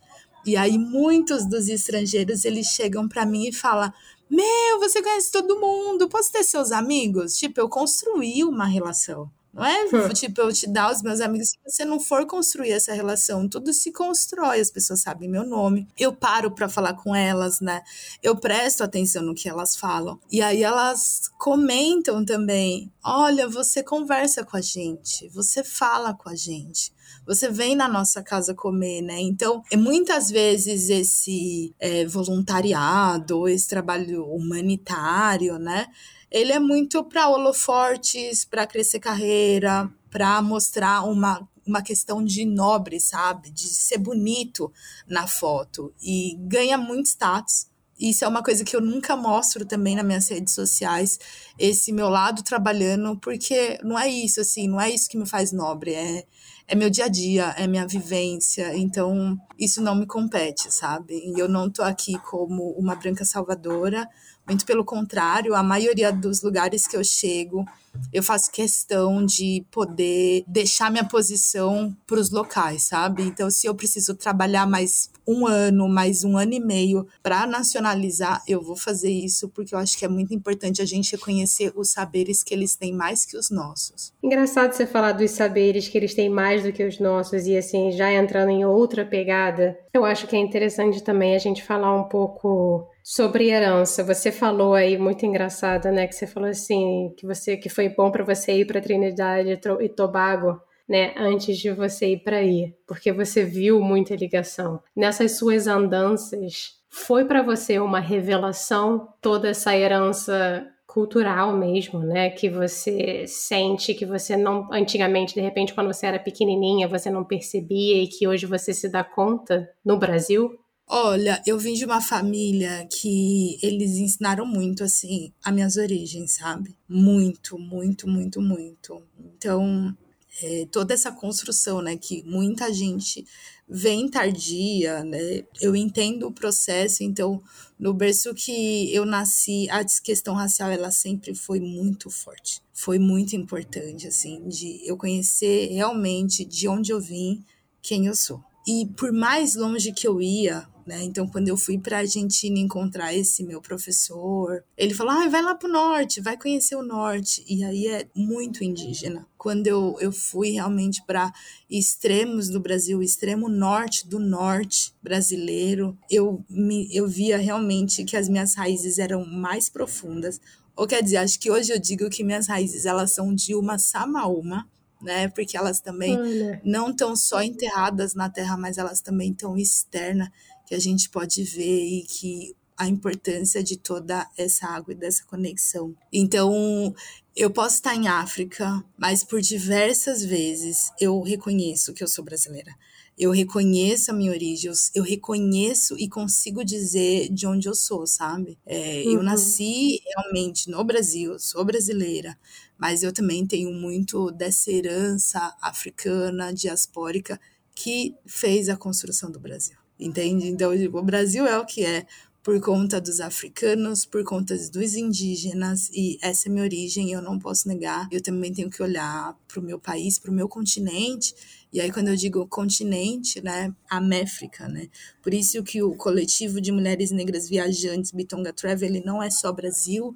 B: E aí muitos dos estrangeiros, eles chegam para mim e falam: "Meu, você conhece todo mundo, posso ter seus amigos?" Tipo, eu construí uma relação. Não é hum. tipo eu te dar os meus amigos se você não for construir essa relação. Tudo se constrói, as pessoas sabem meu nome. Eu paro para falar com elas, né? Eu presto atenção no que elas falam. E aí elas comentam também: "Olha, você conversa com a gente, você fala com a gente" você vem na nossa casa comer, né? Então, é muitas vezes esse é, voluntariado, esse trabalho humanitário, né? Ele é muito para holofortes, para crescer carreira, para mostrar uma, uma questão de nobre, sabe? De ser bonito na foto. E ganha muito status. Isso é uma coisa que eu nunca mostro também nas minhas redes sociais, esse meu lado trabalhando, porque não é isso, assim, não é isso que me faz nobre, é, é meu dia a dia, é minha vivência, então isso não me compete, sabe? E eu não tô aqui como uma branca salvadora, muito pelo contrário, a maioria dos lugares que eu chego, eu faço questão de poder deixar minha posição para os locais, sabe? Então, se eu preciso trabalhar mais um ano, mais um ano e meio para nacionalizar, eu vou fazer isso porque eu acho que é muito importante a gente reconhecer os saberes que eles têm mais que os nossos.
A: Engraçado você falar dos saberes que eles têm mais do que os nossos e assim, já entrando em outra pegada, eu acho que é interessante também a gente falar um pouco sobre herança. Você falou aí muito engraçado, né, que você falou assim, que você que foi bom para você ir para Trinidade e Tobago né, antes de você ir para aí, porque você viu muita ligação. Nessas suas andanças, foi para você uma revelação toda essa herança cultural mesmo, né, que você sente que você não antigamente, de repente, quando você era pequenininha, você não percebia e que hoje você se dá conta no Brasil?
B: Olha, eu vim de uma família que eles ensinaram muito, assim, as minhas origens, sabe? Muito, muito, muito, muito. Então, é, toda essa construção, né, que muita gente vem tardia, né, eu entendo o processo, então, no berço que eu nasci, a questão racial, ela sempre foi muito forte, foi muito importante, assim, de eu conhecer realmente de onde eu vim, quem eu sou. E por mais longe que eu ia, né? Então, quando eu fui para a Argentina encontrar esse meu professor, ele falou: ah, vai lá para o norte, vai conhecer o norte. E aí é muito indígena. Quando eu, eu fui realmente para extremos do Brasil, extremo norte do norte brasileiro, eu, me, eu via realmente que as minhas raízes eram mais profundas. Ou quer dizer, acho que hoje eu digo que minhas raízes elas são de uma samaúma, né? Porque elas também Olha. não estão só enterradas na terra, mas elas também estão externa que a gente pode ver e que a importância de toda essa água e dessa conexão. Então, eu posso estar em África, mas por diversas vezes eu reconheço que eu sou brasileira. Eu reconheço a minha origem, eu, reconheço e consigo dizer de onde eu sou, sabe? É, uhum. Eu nasci realmente no Brasil, sou brasileira, mas eu também tenho muito dessa herança africana, diaspórica, que fez a construção do Brasil entende? Então, tipo, o Brasil é o que é por conta dos africanos, por conta dos indígenas, e essa é minha origem, eu não posso negar. Eu também tenho que olhar para o meu país, para o meu continente, e aí quando eu digo continente, né, a Méfrica, né? Por isso que o coletivo de mulheres negras viajantes Bitonga Travel, ele não é só Brasil,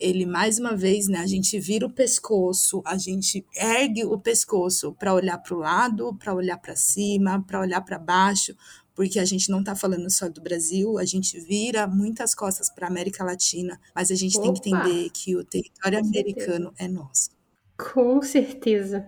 B: ele mais uma vez, né, a gente vira o pescoço, a gente ergue o pescoço para olhar para o lado, para olhar para cima, para olhar para baixo, porque a gente não está falando só do Brasil, a gente vira muitas costas para a América Latina, mas a gente Opa. tem que entender que o território Com americano certeza. é nosso.
A: Com certeza.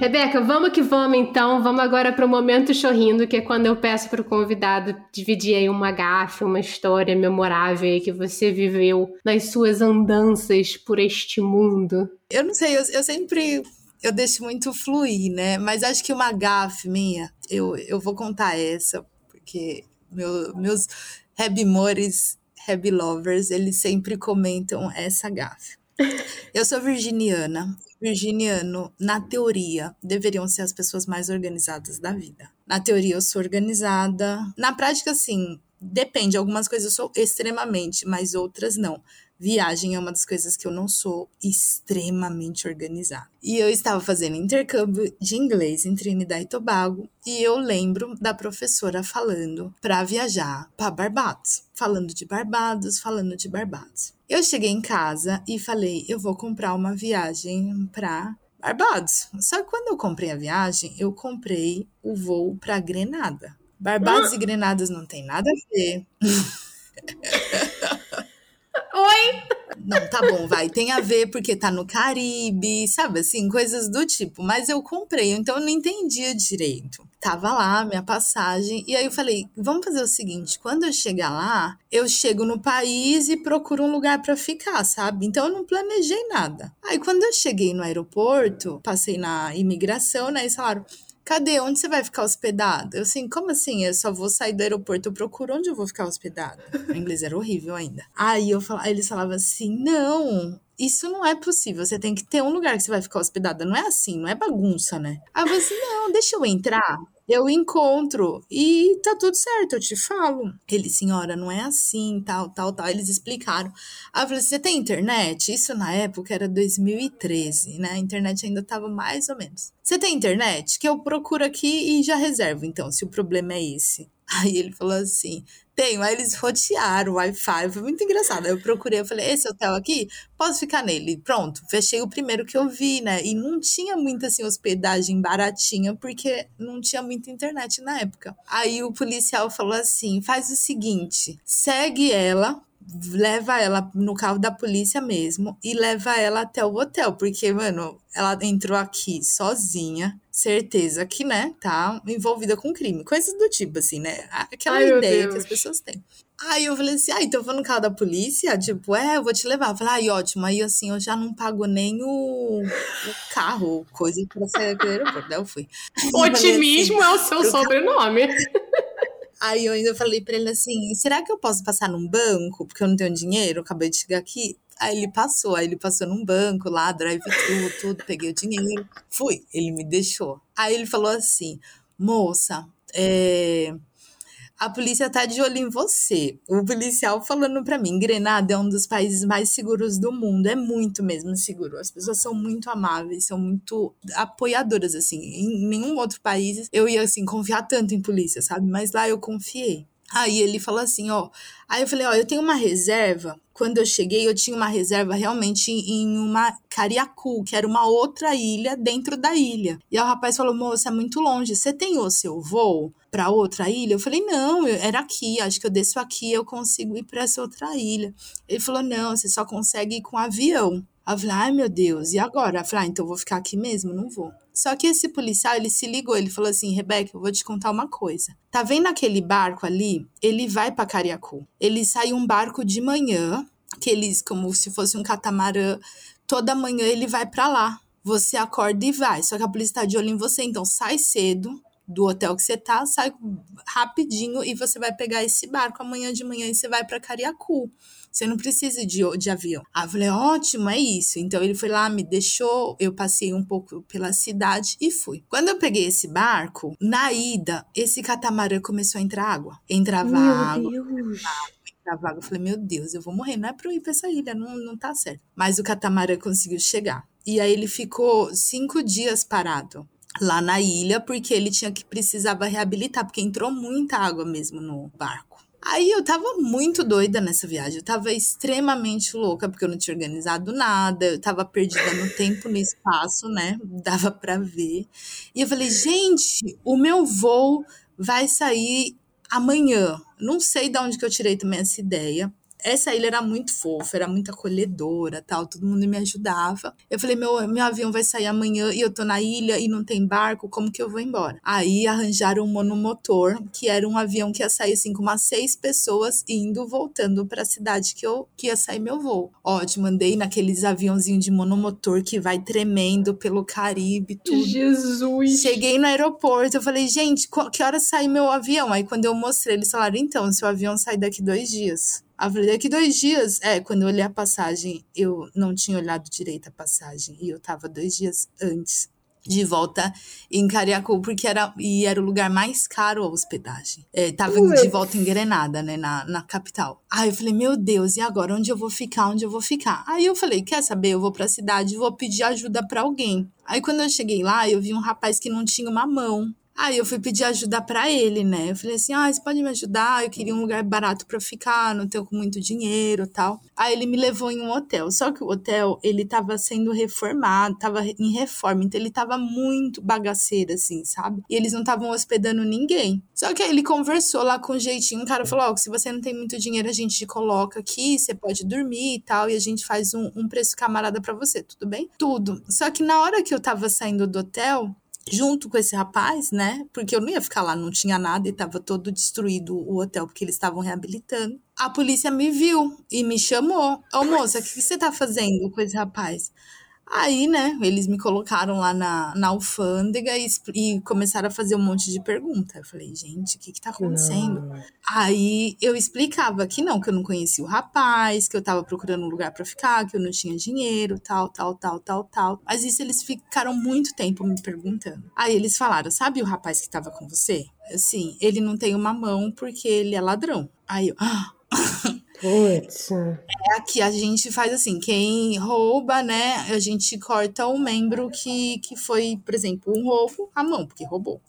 A: Rebeca, vamos que vamos então. Vamos agora para o momento chorrindo, que é quando eu peço para o convidado dividir aí uma gafe, uma história memorável que você viveu nas suas andanças por este mundo.
B: Eu não sei, eu, eu sempre eu deixo muito fluir, né? Mas acho que uma gafe minha, eu, eu vou contar essa, porque meu, meus Rebimores, Lovers, eles sempre comentam essa gafe. Eu sou virginiana. Virginiano, na teoria, deveriam ser as pessoas mais organizadas da vida. Na teoria, eu sou organizada. Na prática, assim, depende. Algumas coisas eu sou extremamente, mas outras não. Viagem é uma das coisas que eu não sou extremamente organizada. E eu estava fazendo intercâmbio de inglês em Trinidad e Tobago e eu lembro da professora falando para viajar para Barbados, falando de Barbados, falando de Barbados. Eu cheguei em casa e falei, eu vou comprar uma viagem para Barbados. Só que quando eu comprei a viagem, eu comprei o voo para Grenada. Barbados ah. e Grenadas não tem nada a ver. Não, tá bom, vai. Tem a ver porque tá no Caribe, sabe assim, coisas do tipo. Mas eu comprei, então eu não entendia direito. Tava lá, minha passagem, e aí eu falei: vamos fazer o seguinte: quando eu chegar lá, eu chego no país e procuro um lugar para ficar, sabe? Então eu não planejei nada. Aí quando eu cheguei no aeroporto, passei na imigração, né? E falaram: cadê? Onde você vai ficar hospedado? Eu assim, como assim? Eu só vou sair do aeroporto, eu procuro onde eu vou ficar hospedado. O inglês era horrível ainda. Aí eu falava, eles falavam assim, não, isso não é possível. Você tem que ter um lugar que você vai ficar hospedada. Não é assim, não é bagunça, né? Aí eu falei assim, não, deixa eu entrar eu encontro e tá tudo certo, eu te falo. Ele, senhora, não é assim, tal, tal, tal. Eles explicaram. Aí eu falei, você tem internet? Isso na época era 2013, né? A internet ainda tava mais ou menos. Você tem internet? Que eu procuro aqui e já reservo, então, se o problema é esse. Aí ele falou assim: tenho. Aí eles rotearam o Wi-Fi. Foi muito engraçado. Aí eu procurei, eu falei: esse hotel aqui, posso ficar nele? Pronto, fechei o primeiro que eu vi, né? E não tinha muita assim, hospedagem baratinha, porque não tinha muita internet na época. Aí o policial falou assim: faz o seguinte, segue ela leva ela no carro da polícia mesmo e leva ela até o hotel, porque, mano, ela entrou aqui sozinha, certeza que, né, tá envolvida com crime, coisas do tipo, assim, né? Aquela Ai, ideia que as pessoas têm. Aí eu falei assim, ah, então eu vou no carro da polícia? Tipo, é, eu vou te levar. Eu falei, ai, ótimo. Aí assim, eu já não pago nem o, o carro, coisa pra sair do aeroporto. Daí eu fui.
A: Otimismo assim, é o seu sobrenome.
B: Aí eu ainda falei pra ele assim: será que eu posso passar num banco? Porque eu não tenho dinheiro, acabei de chegar aqui. Aí ele passou, aí ele passou num banco lá, drive-thru, tudo, peguei o dinheiro, fui. Ele me deixou. Aí ele falou assim: moça, é, a polícia tá de olho em você. O policial falando para mim, Grenada é um dos países mais seguros do mundo, é muito mesmo seguro. As pessoas são muito amáveis, são muito apoiadoras assim. Em nenhum outro país eu ia assim confiar tanto em polícia, sabe? Mas lá eu confiei. Aí ele falou assim, ó. Aí eu falei, ó, eu tenho uma reserva. Quando eu cheguei, eu tinha uma reserva realmente em uma Cariacu, que era uma outra ilha dentro da ilha. E aí o rapaz falou, moça, é muito longe. Você tem o seu voo para outra ilha? Eu falei, não, era aqui. Acho que eu desço aqui, eu consigo ir para essa outra ilha. Ele falou, não, você só consegue ir com avião. Eu falei, ai meu Deus, e agora? Eu falei, ah, então vou ficar aqui mesmo? Não vou. Só que esse policial, ele se ligou, ele falou assim: Rebeca, eu vou te contar uma coisa. Tá vendo aquele barco ali? Ele vai para Cariacu. Ele sai um barco de manhã, que eles, como se fosse um catamarã, toda manhã ele vai para lá. Você acorda e vai. Só que a polícia tá de olho em você, então sai cedo do hotel que você tá, sai rapidinho e você vai pegar esse barco amanhã de manhã e você vai para Cariacu. Você não precisa de, de avião. Aí eu falei, ótimo, é isso. Então ele foi lá, me deixou, eu passei um pouco pela cidade e fui. Quando eu peguei esse barco, na ida, esse catamarã começou a entrar água. Entrava
A: Meu
B: água.
A: Deus.
B: Entrava água. Eu falei, meu Deus, eu vou morrer. Não é pra eu ir pra essa ilha, não, não tá certo. Mas o catamarã conseguiu chegar. E aí ele ficou cinco dias parado lá na ilha, porque ele tinha que precisava reabilitar, porque entrou muita água mesmo no barco. Aí eu tava muito doida nessa viagem, eu tava extremamente louca, porque eu não tinha organizado nada, eu tava perdida no tempo, no espaço, né? Dava para ver. E eu falei, gente, o meu voo vai sair amanhã. Não sei de onde que eu tirei também essa ideia essa ilha era muito fofa, era muito acolhedora, tal, todo mundo me ajudava. Eu falei, meu, meu avião vai sair amanhã e eu tô na ilha e não tem barco, como que eu vou embora? Aí arranjaram um monomotor, que era um avião que ia sair assim com umas seis pessoas indo, voltando para a cidade que eu que ia sair meu voo. Ótimo, andei naqueles aviãozinhos de monomotor que vai tremendo pelo Caribe, tudo.
A: Jesus!
B: Cheguei no aeroporto, eu falei, gente, que hora sai meu avião? Aí quando eu mostrei, eles falaram, então, seu avião sai daqui dois dias. Eu falei, daqui dois dias. É, quando eu olhei a passagem, eu não tinha olhado direito a passagem. E eu tava dois dias antes. de volta em Cariacu, porque era, e era o lugar mais caro a hospedagem. É, tava Ui. de volta em Grenada, né, na, na capital. Aí eu falei, meu Deus, e agora? Onde eu vou ficar? Onde eu vou ficar? Aí eu falei, quer saber? Eu vou pra cidade, vou pedir ajuda para alguém. Aí quando eu cheguei lá, eu vi um rapaz que não tinha uma mão. Aí eu fui pedir ajuda para ele, né? Eu falei assim: ah, você pode me ajudar? Eu queria um lugar barato para ficar, não tenho muito dinheiro tal. Aí ele me levou em um hotel. Só que o hotel, ele tava sendo reformado, tava em reforma, então ele tava muito bagaceiro, assim, sabe? E eles não estavam hospedando ninguém. Só que aí ele conversou lá com um jeitinho, o cara falou: ó, oh, se você não tem muito dinheiro, a gente te coloca aqui, você pode dormir e tal, e a gente faz um, um preço camarada para você, tudo bem? Tudo. Só que na hora que eu tava saindo do hotel, junto com esse rapaz, né? Porque eu não ia ficar lá, não tinha nada e estava todo destruído o hotel porque eles estavam reabilitando. A polícia me viu e me chamou. Ô moça, o que, que você tá fazendo com esse rapaz? Aí, né, eles me colocaram lá na, na alfândega e, e começaram a fazer um monte de pergunta. Eu falei, gente, o que que tá acontecendo? Não. Aí eu explicava que não, que eu não conhecia o rapaz, que eu tava procurando um lugar para ficar, que eu não tinha dinheiro, tal, tal, tal, tal, tal. Mas isso eles ficaram muito tempo me perguntando. Aí eles falaram, sabe o rapaz que tava com você? Assim, ele não tem uma mão porque ele é ladrão. Aí eu, ah,
A: Putz.
B: É aqui a gente faz assim, quem rouba, né, a gente corta o membro que, que foi, por exemplo, um roubo, a mão, porque roubou.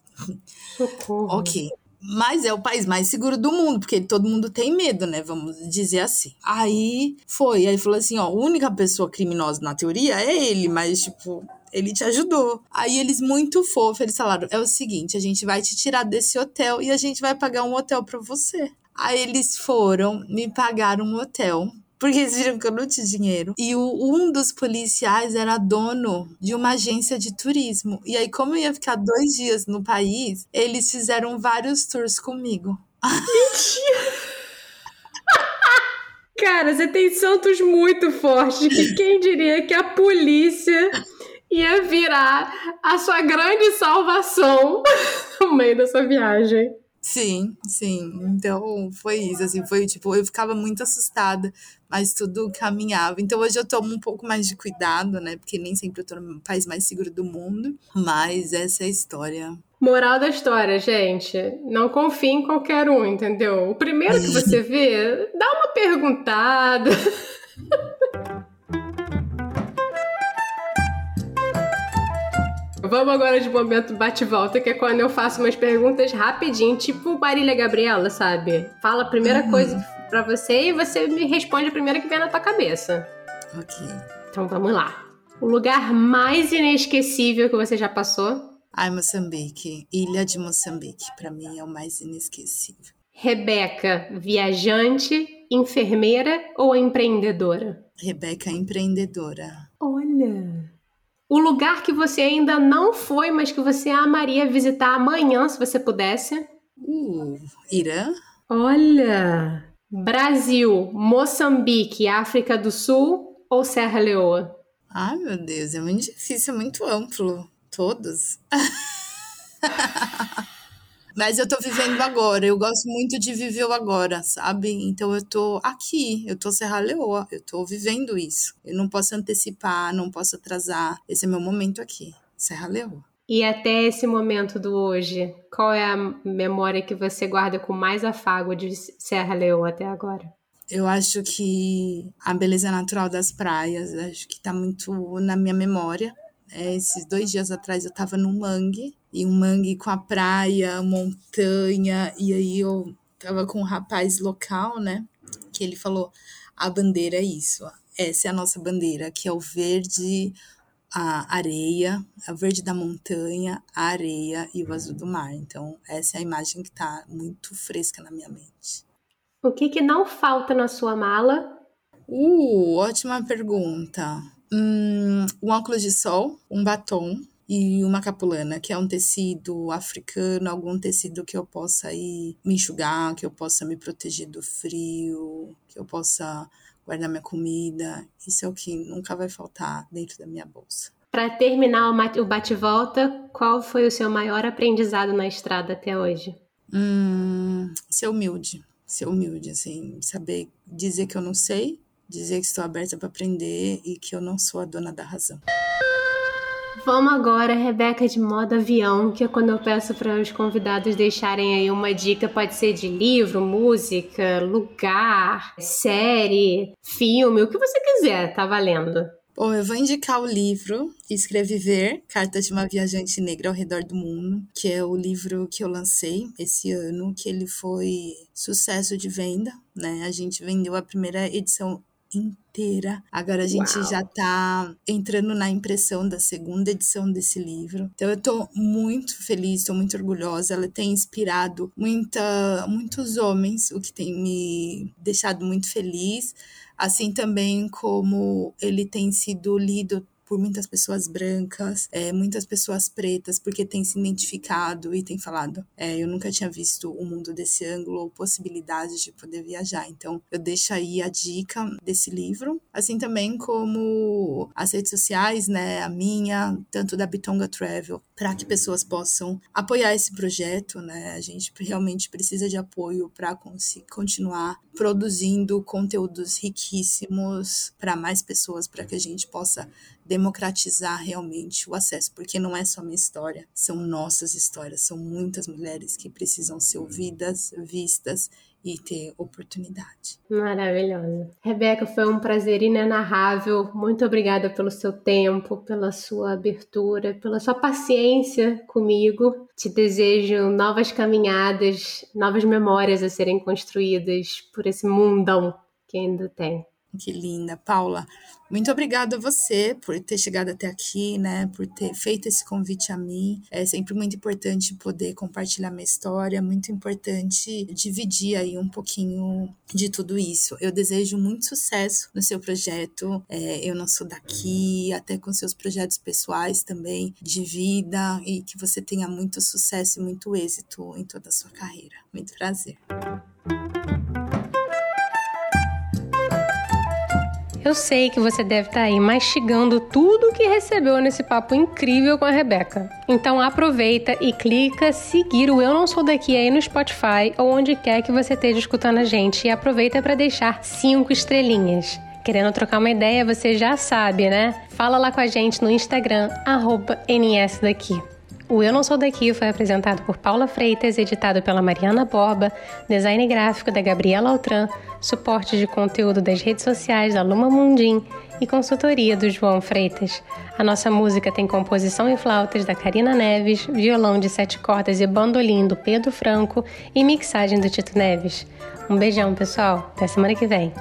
A: Socorro.
B: ok. Mas é o país mais seguro do mundo, porque todo mundo tem medo, né? Vamos dizer assim. Aí foi, aí falou assim: ó, a única pessoa criminosa na teoria é ele, mas, tipo, ele te ajudou. Aí eles, muito fofos, eles falaram: é o seguinte, a gente vai te tirar desse hotel e a gente vai pagar um hotel para você. Aí eles foram, me pagaram um hotel porque eles viram que eu não tinha dinheiro. E o, um dos policiais era dono de uma agência de turismo. E aí, como eu ia ficar dois dias no país, eles fizeram vários tours comigo.
A: Mentira! Cara, você tem santos muito fortes que quem diria que a polícia ia virar a sua grande salvação no meio dessa viagem.
B: Sim, sim. Então foi isso, assim, foi tipo, eu ficava muito assustada, mas tudo caminhava. Então hoje eu tomo um pouco mais de cuidado, né? Porque nem sempre eu tô no país mais seguro do mundo, mas essa é a história.
A: Moral da história, gente. Não confie em qualquer um, entendeu? O primeiro que você vê, dá uma perguntada. Vamos agora de momento bate-volta, que é quando eu faço umas perguntas rapidinho, tipo Marília Gabriela, sabe? Fala a primeira uhum. coisa para você e você me responde a primeira que vem na tua cabeça.
B: Ok.
A: Então vamos lá. O lugar mais inesquecível que você já passou?
B: Ai, Moçambique. Ilha de Moçambique, para mim é o mais inesquecível.
A: Rebeca, viajante, enfermeira ou empreendedora?
B: Rebeca, empreendedora.
A: Olha. O lugar que você ainda não foi, mas que você amaria visitar amanhã, se você pudesse?
B: Uh, Irã?
A: Olha! Brasil, Moçambique, África do Sul ou Serra Leoa?
B: Ai, meu Deus, é muito difícil, é muito amplo. Todos. Mas eu tô vivendo agora, eu gosto muito de viver o agora, sabe? Então eu tô aqui, eu tô Serra Leoa, eu tô vivendo isso. Eu não posso antecipar, não posso atrasar. Esse é meu momento aqui, Serra Leoa.
A: E até esse momento do hoje, qual é a memória que você guarda com mais afago de Serra Leoa até agora?
B: Eu acho que a beleza natural das praias, acho que tá muito na minha memória. É, esses dois dias atrás eu tava no mangue, e um mangue com a praia, montanha, e aí eu tava com um rapaz local, né? Que ele falou: a bandeira é isso, essa é a nossa bandeira, que é o verde, a areia, o verde da montanha, a areia e o azul do mar. Então, essa é a imagem que tá muito fresca na minha mente.
A: O que, que não falta na sua mala?
B: Uh, ótima pergunta. Hum, um óculos de sol, um batom, e uma capulana, que é um tecido africano, algum tecido que eu possa ir me enxugar, que eu possa me proteger do frio, que eu possa guardar minha comida. Isso é o que nunca vai faltar dentro da minha bolsa.
A: Para terminar o bate-volta, qual foi o seu maior aprendizado na estrada até hoje?
B: Hum, ser humilde. Ser humilde, assim, saber dizer que eu não sei, dizer que estou aberta para aprender e que eu não sou a dona da razão.
A: Vamos agora, Rebeca, de modo avião, que é quando eu peço para os convidados deixarem aí uma dica, pode ser de livro, música, lugar, série, filme, o que você quiser, tá valendo.
B: Bom, eu vou indicar o livro Escreviver, Carta de uma Viajante Negra ao Redor do Mundo, que é o livro que eu lancei esse ano, que ele foi sucesso de venda, né? A gente vendeu a primeira edição inteira. Agora a gente Uau. já tá entrando na impressão da segunda edição desse livro. Então eu tô muito feliz, tô muito orgulhosa. Ela tem inspirado muita, muitos homens, o que tem me deixado muito feliz assim também como ele tem sido lido por muitas pessoas brancas, é, muitas pessoas pretas, porque tem se identificado e tem falado: é, eu nunca tinha visto o mundo desse ângulo ou possibilidade de poder viajar. Então, eu deixo aí a dica desse livro, assim também como as redes sociais, né, a minha, tanto da Bitonga Travel, para que pessoas possam apoiar esse projeto, né? A gente realmente precisa de apoio para continuar produzindo conteúdos riquíssimos para mais pessoas, para que a gente possa democratizar realmente o acesso, porque não é só minha história, são nossas histórias, são muitas mulheres que precisam ser ouvidas, vistas e ter oportunidade.
A: Maravilhosa. Rebeca, foi um prazer inenarrável. Muito obrigada pelo seu tempo, pela sua abertura, pela sua paciência comigo. Te desejo novas caminhadas, novas memórias a serem construídas por esse mundão que ainda tem.
B: Que linda, Paula. Muito obrigada a você por ter chegado até aqui, né? Por ter feito esse convite a mim. É sempre muito importante poder compartilhar minha história, muito importante dividir aí um pouquinho de tudo isso. Eu desejo muito sucesso no seu projeto. É, eu não sou daqui, até com seus projetos pessoais também de vida e que você tenha muito sucesso e muito êxito em toda a sua carreira. Muito prazer.
A: Eu sei que você deve estar tá aí mastigando tudo que recebeu nesse papo incrível com a Rebeca. Então aproveita e clica seguir o Eu Não Sou Daqui aí no Spotify ou onde quer que você esteja escutando a gente e aproveita para deixar cinco estrelinhas. Querendo trocar uma ideia, você já sabe, né? Fala lá com a gente no Instagram, @nsdaqui. O Eu Não Sou Daqui foi apresentado por Paula Freitas, editado pela Mariana Borba, design gráfico da Gabriela Altran, suporte de conteúdo das redes sociais da Luma Mundim e consultoria do João Freitas. A nossa música tem composição em flautas da Karina Neves, violão de sete cordas e bandolim do Pedro Franco e mixagem do Tito Neves. Um beijão, pessoal. Até semana que vem.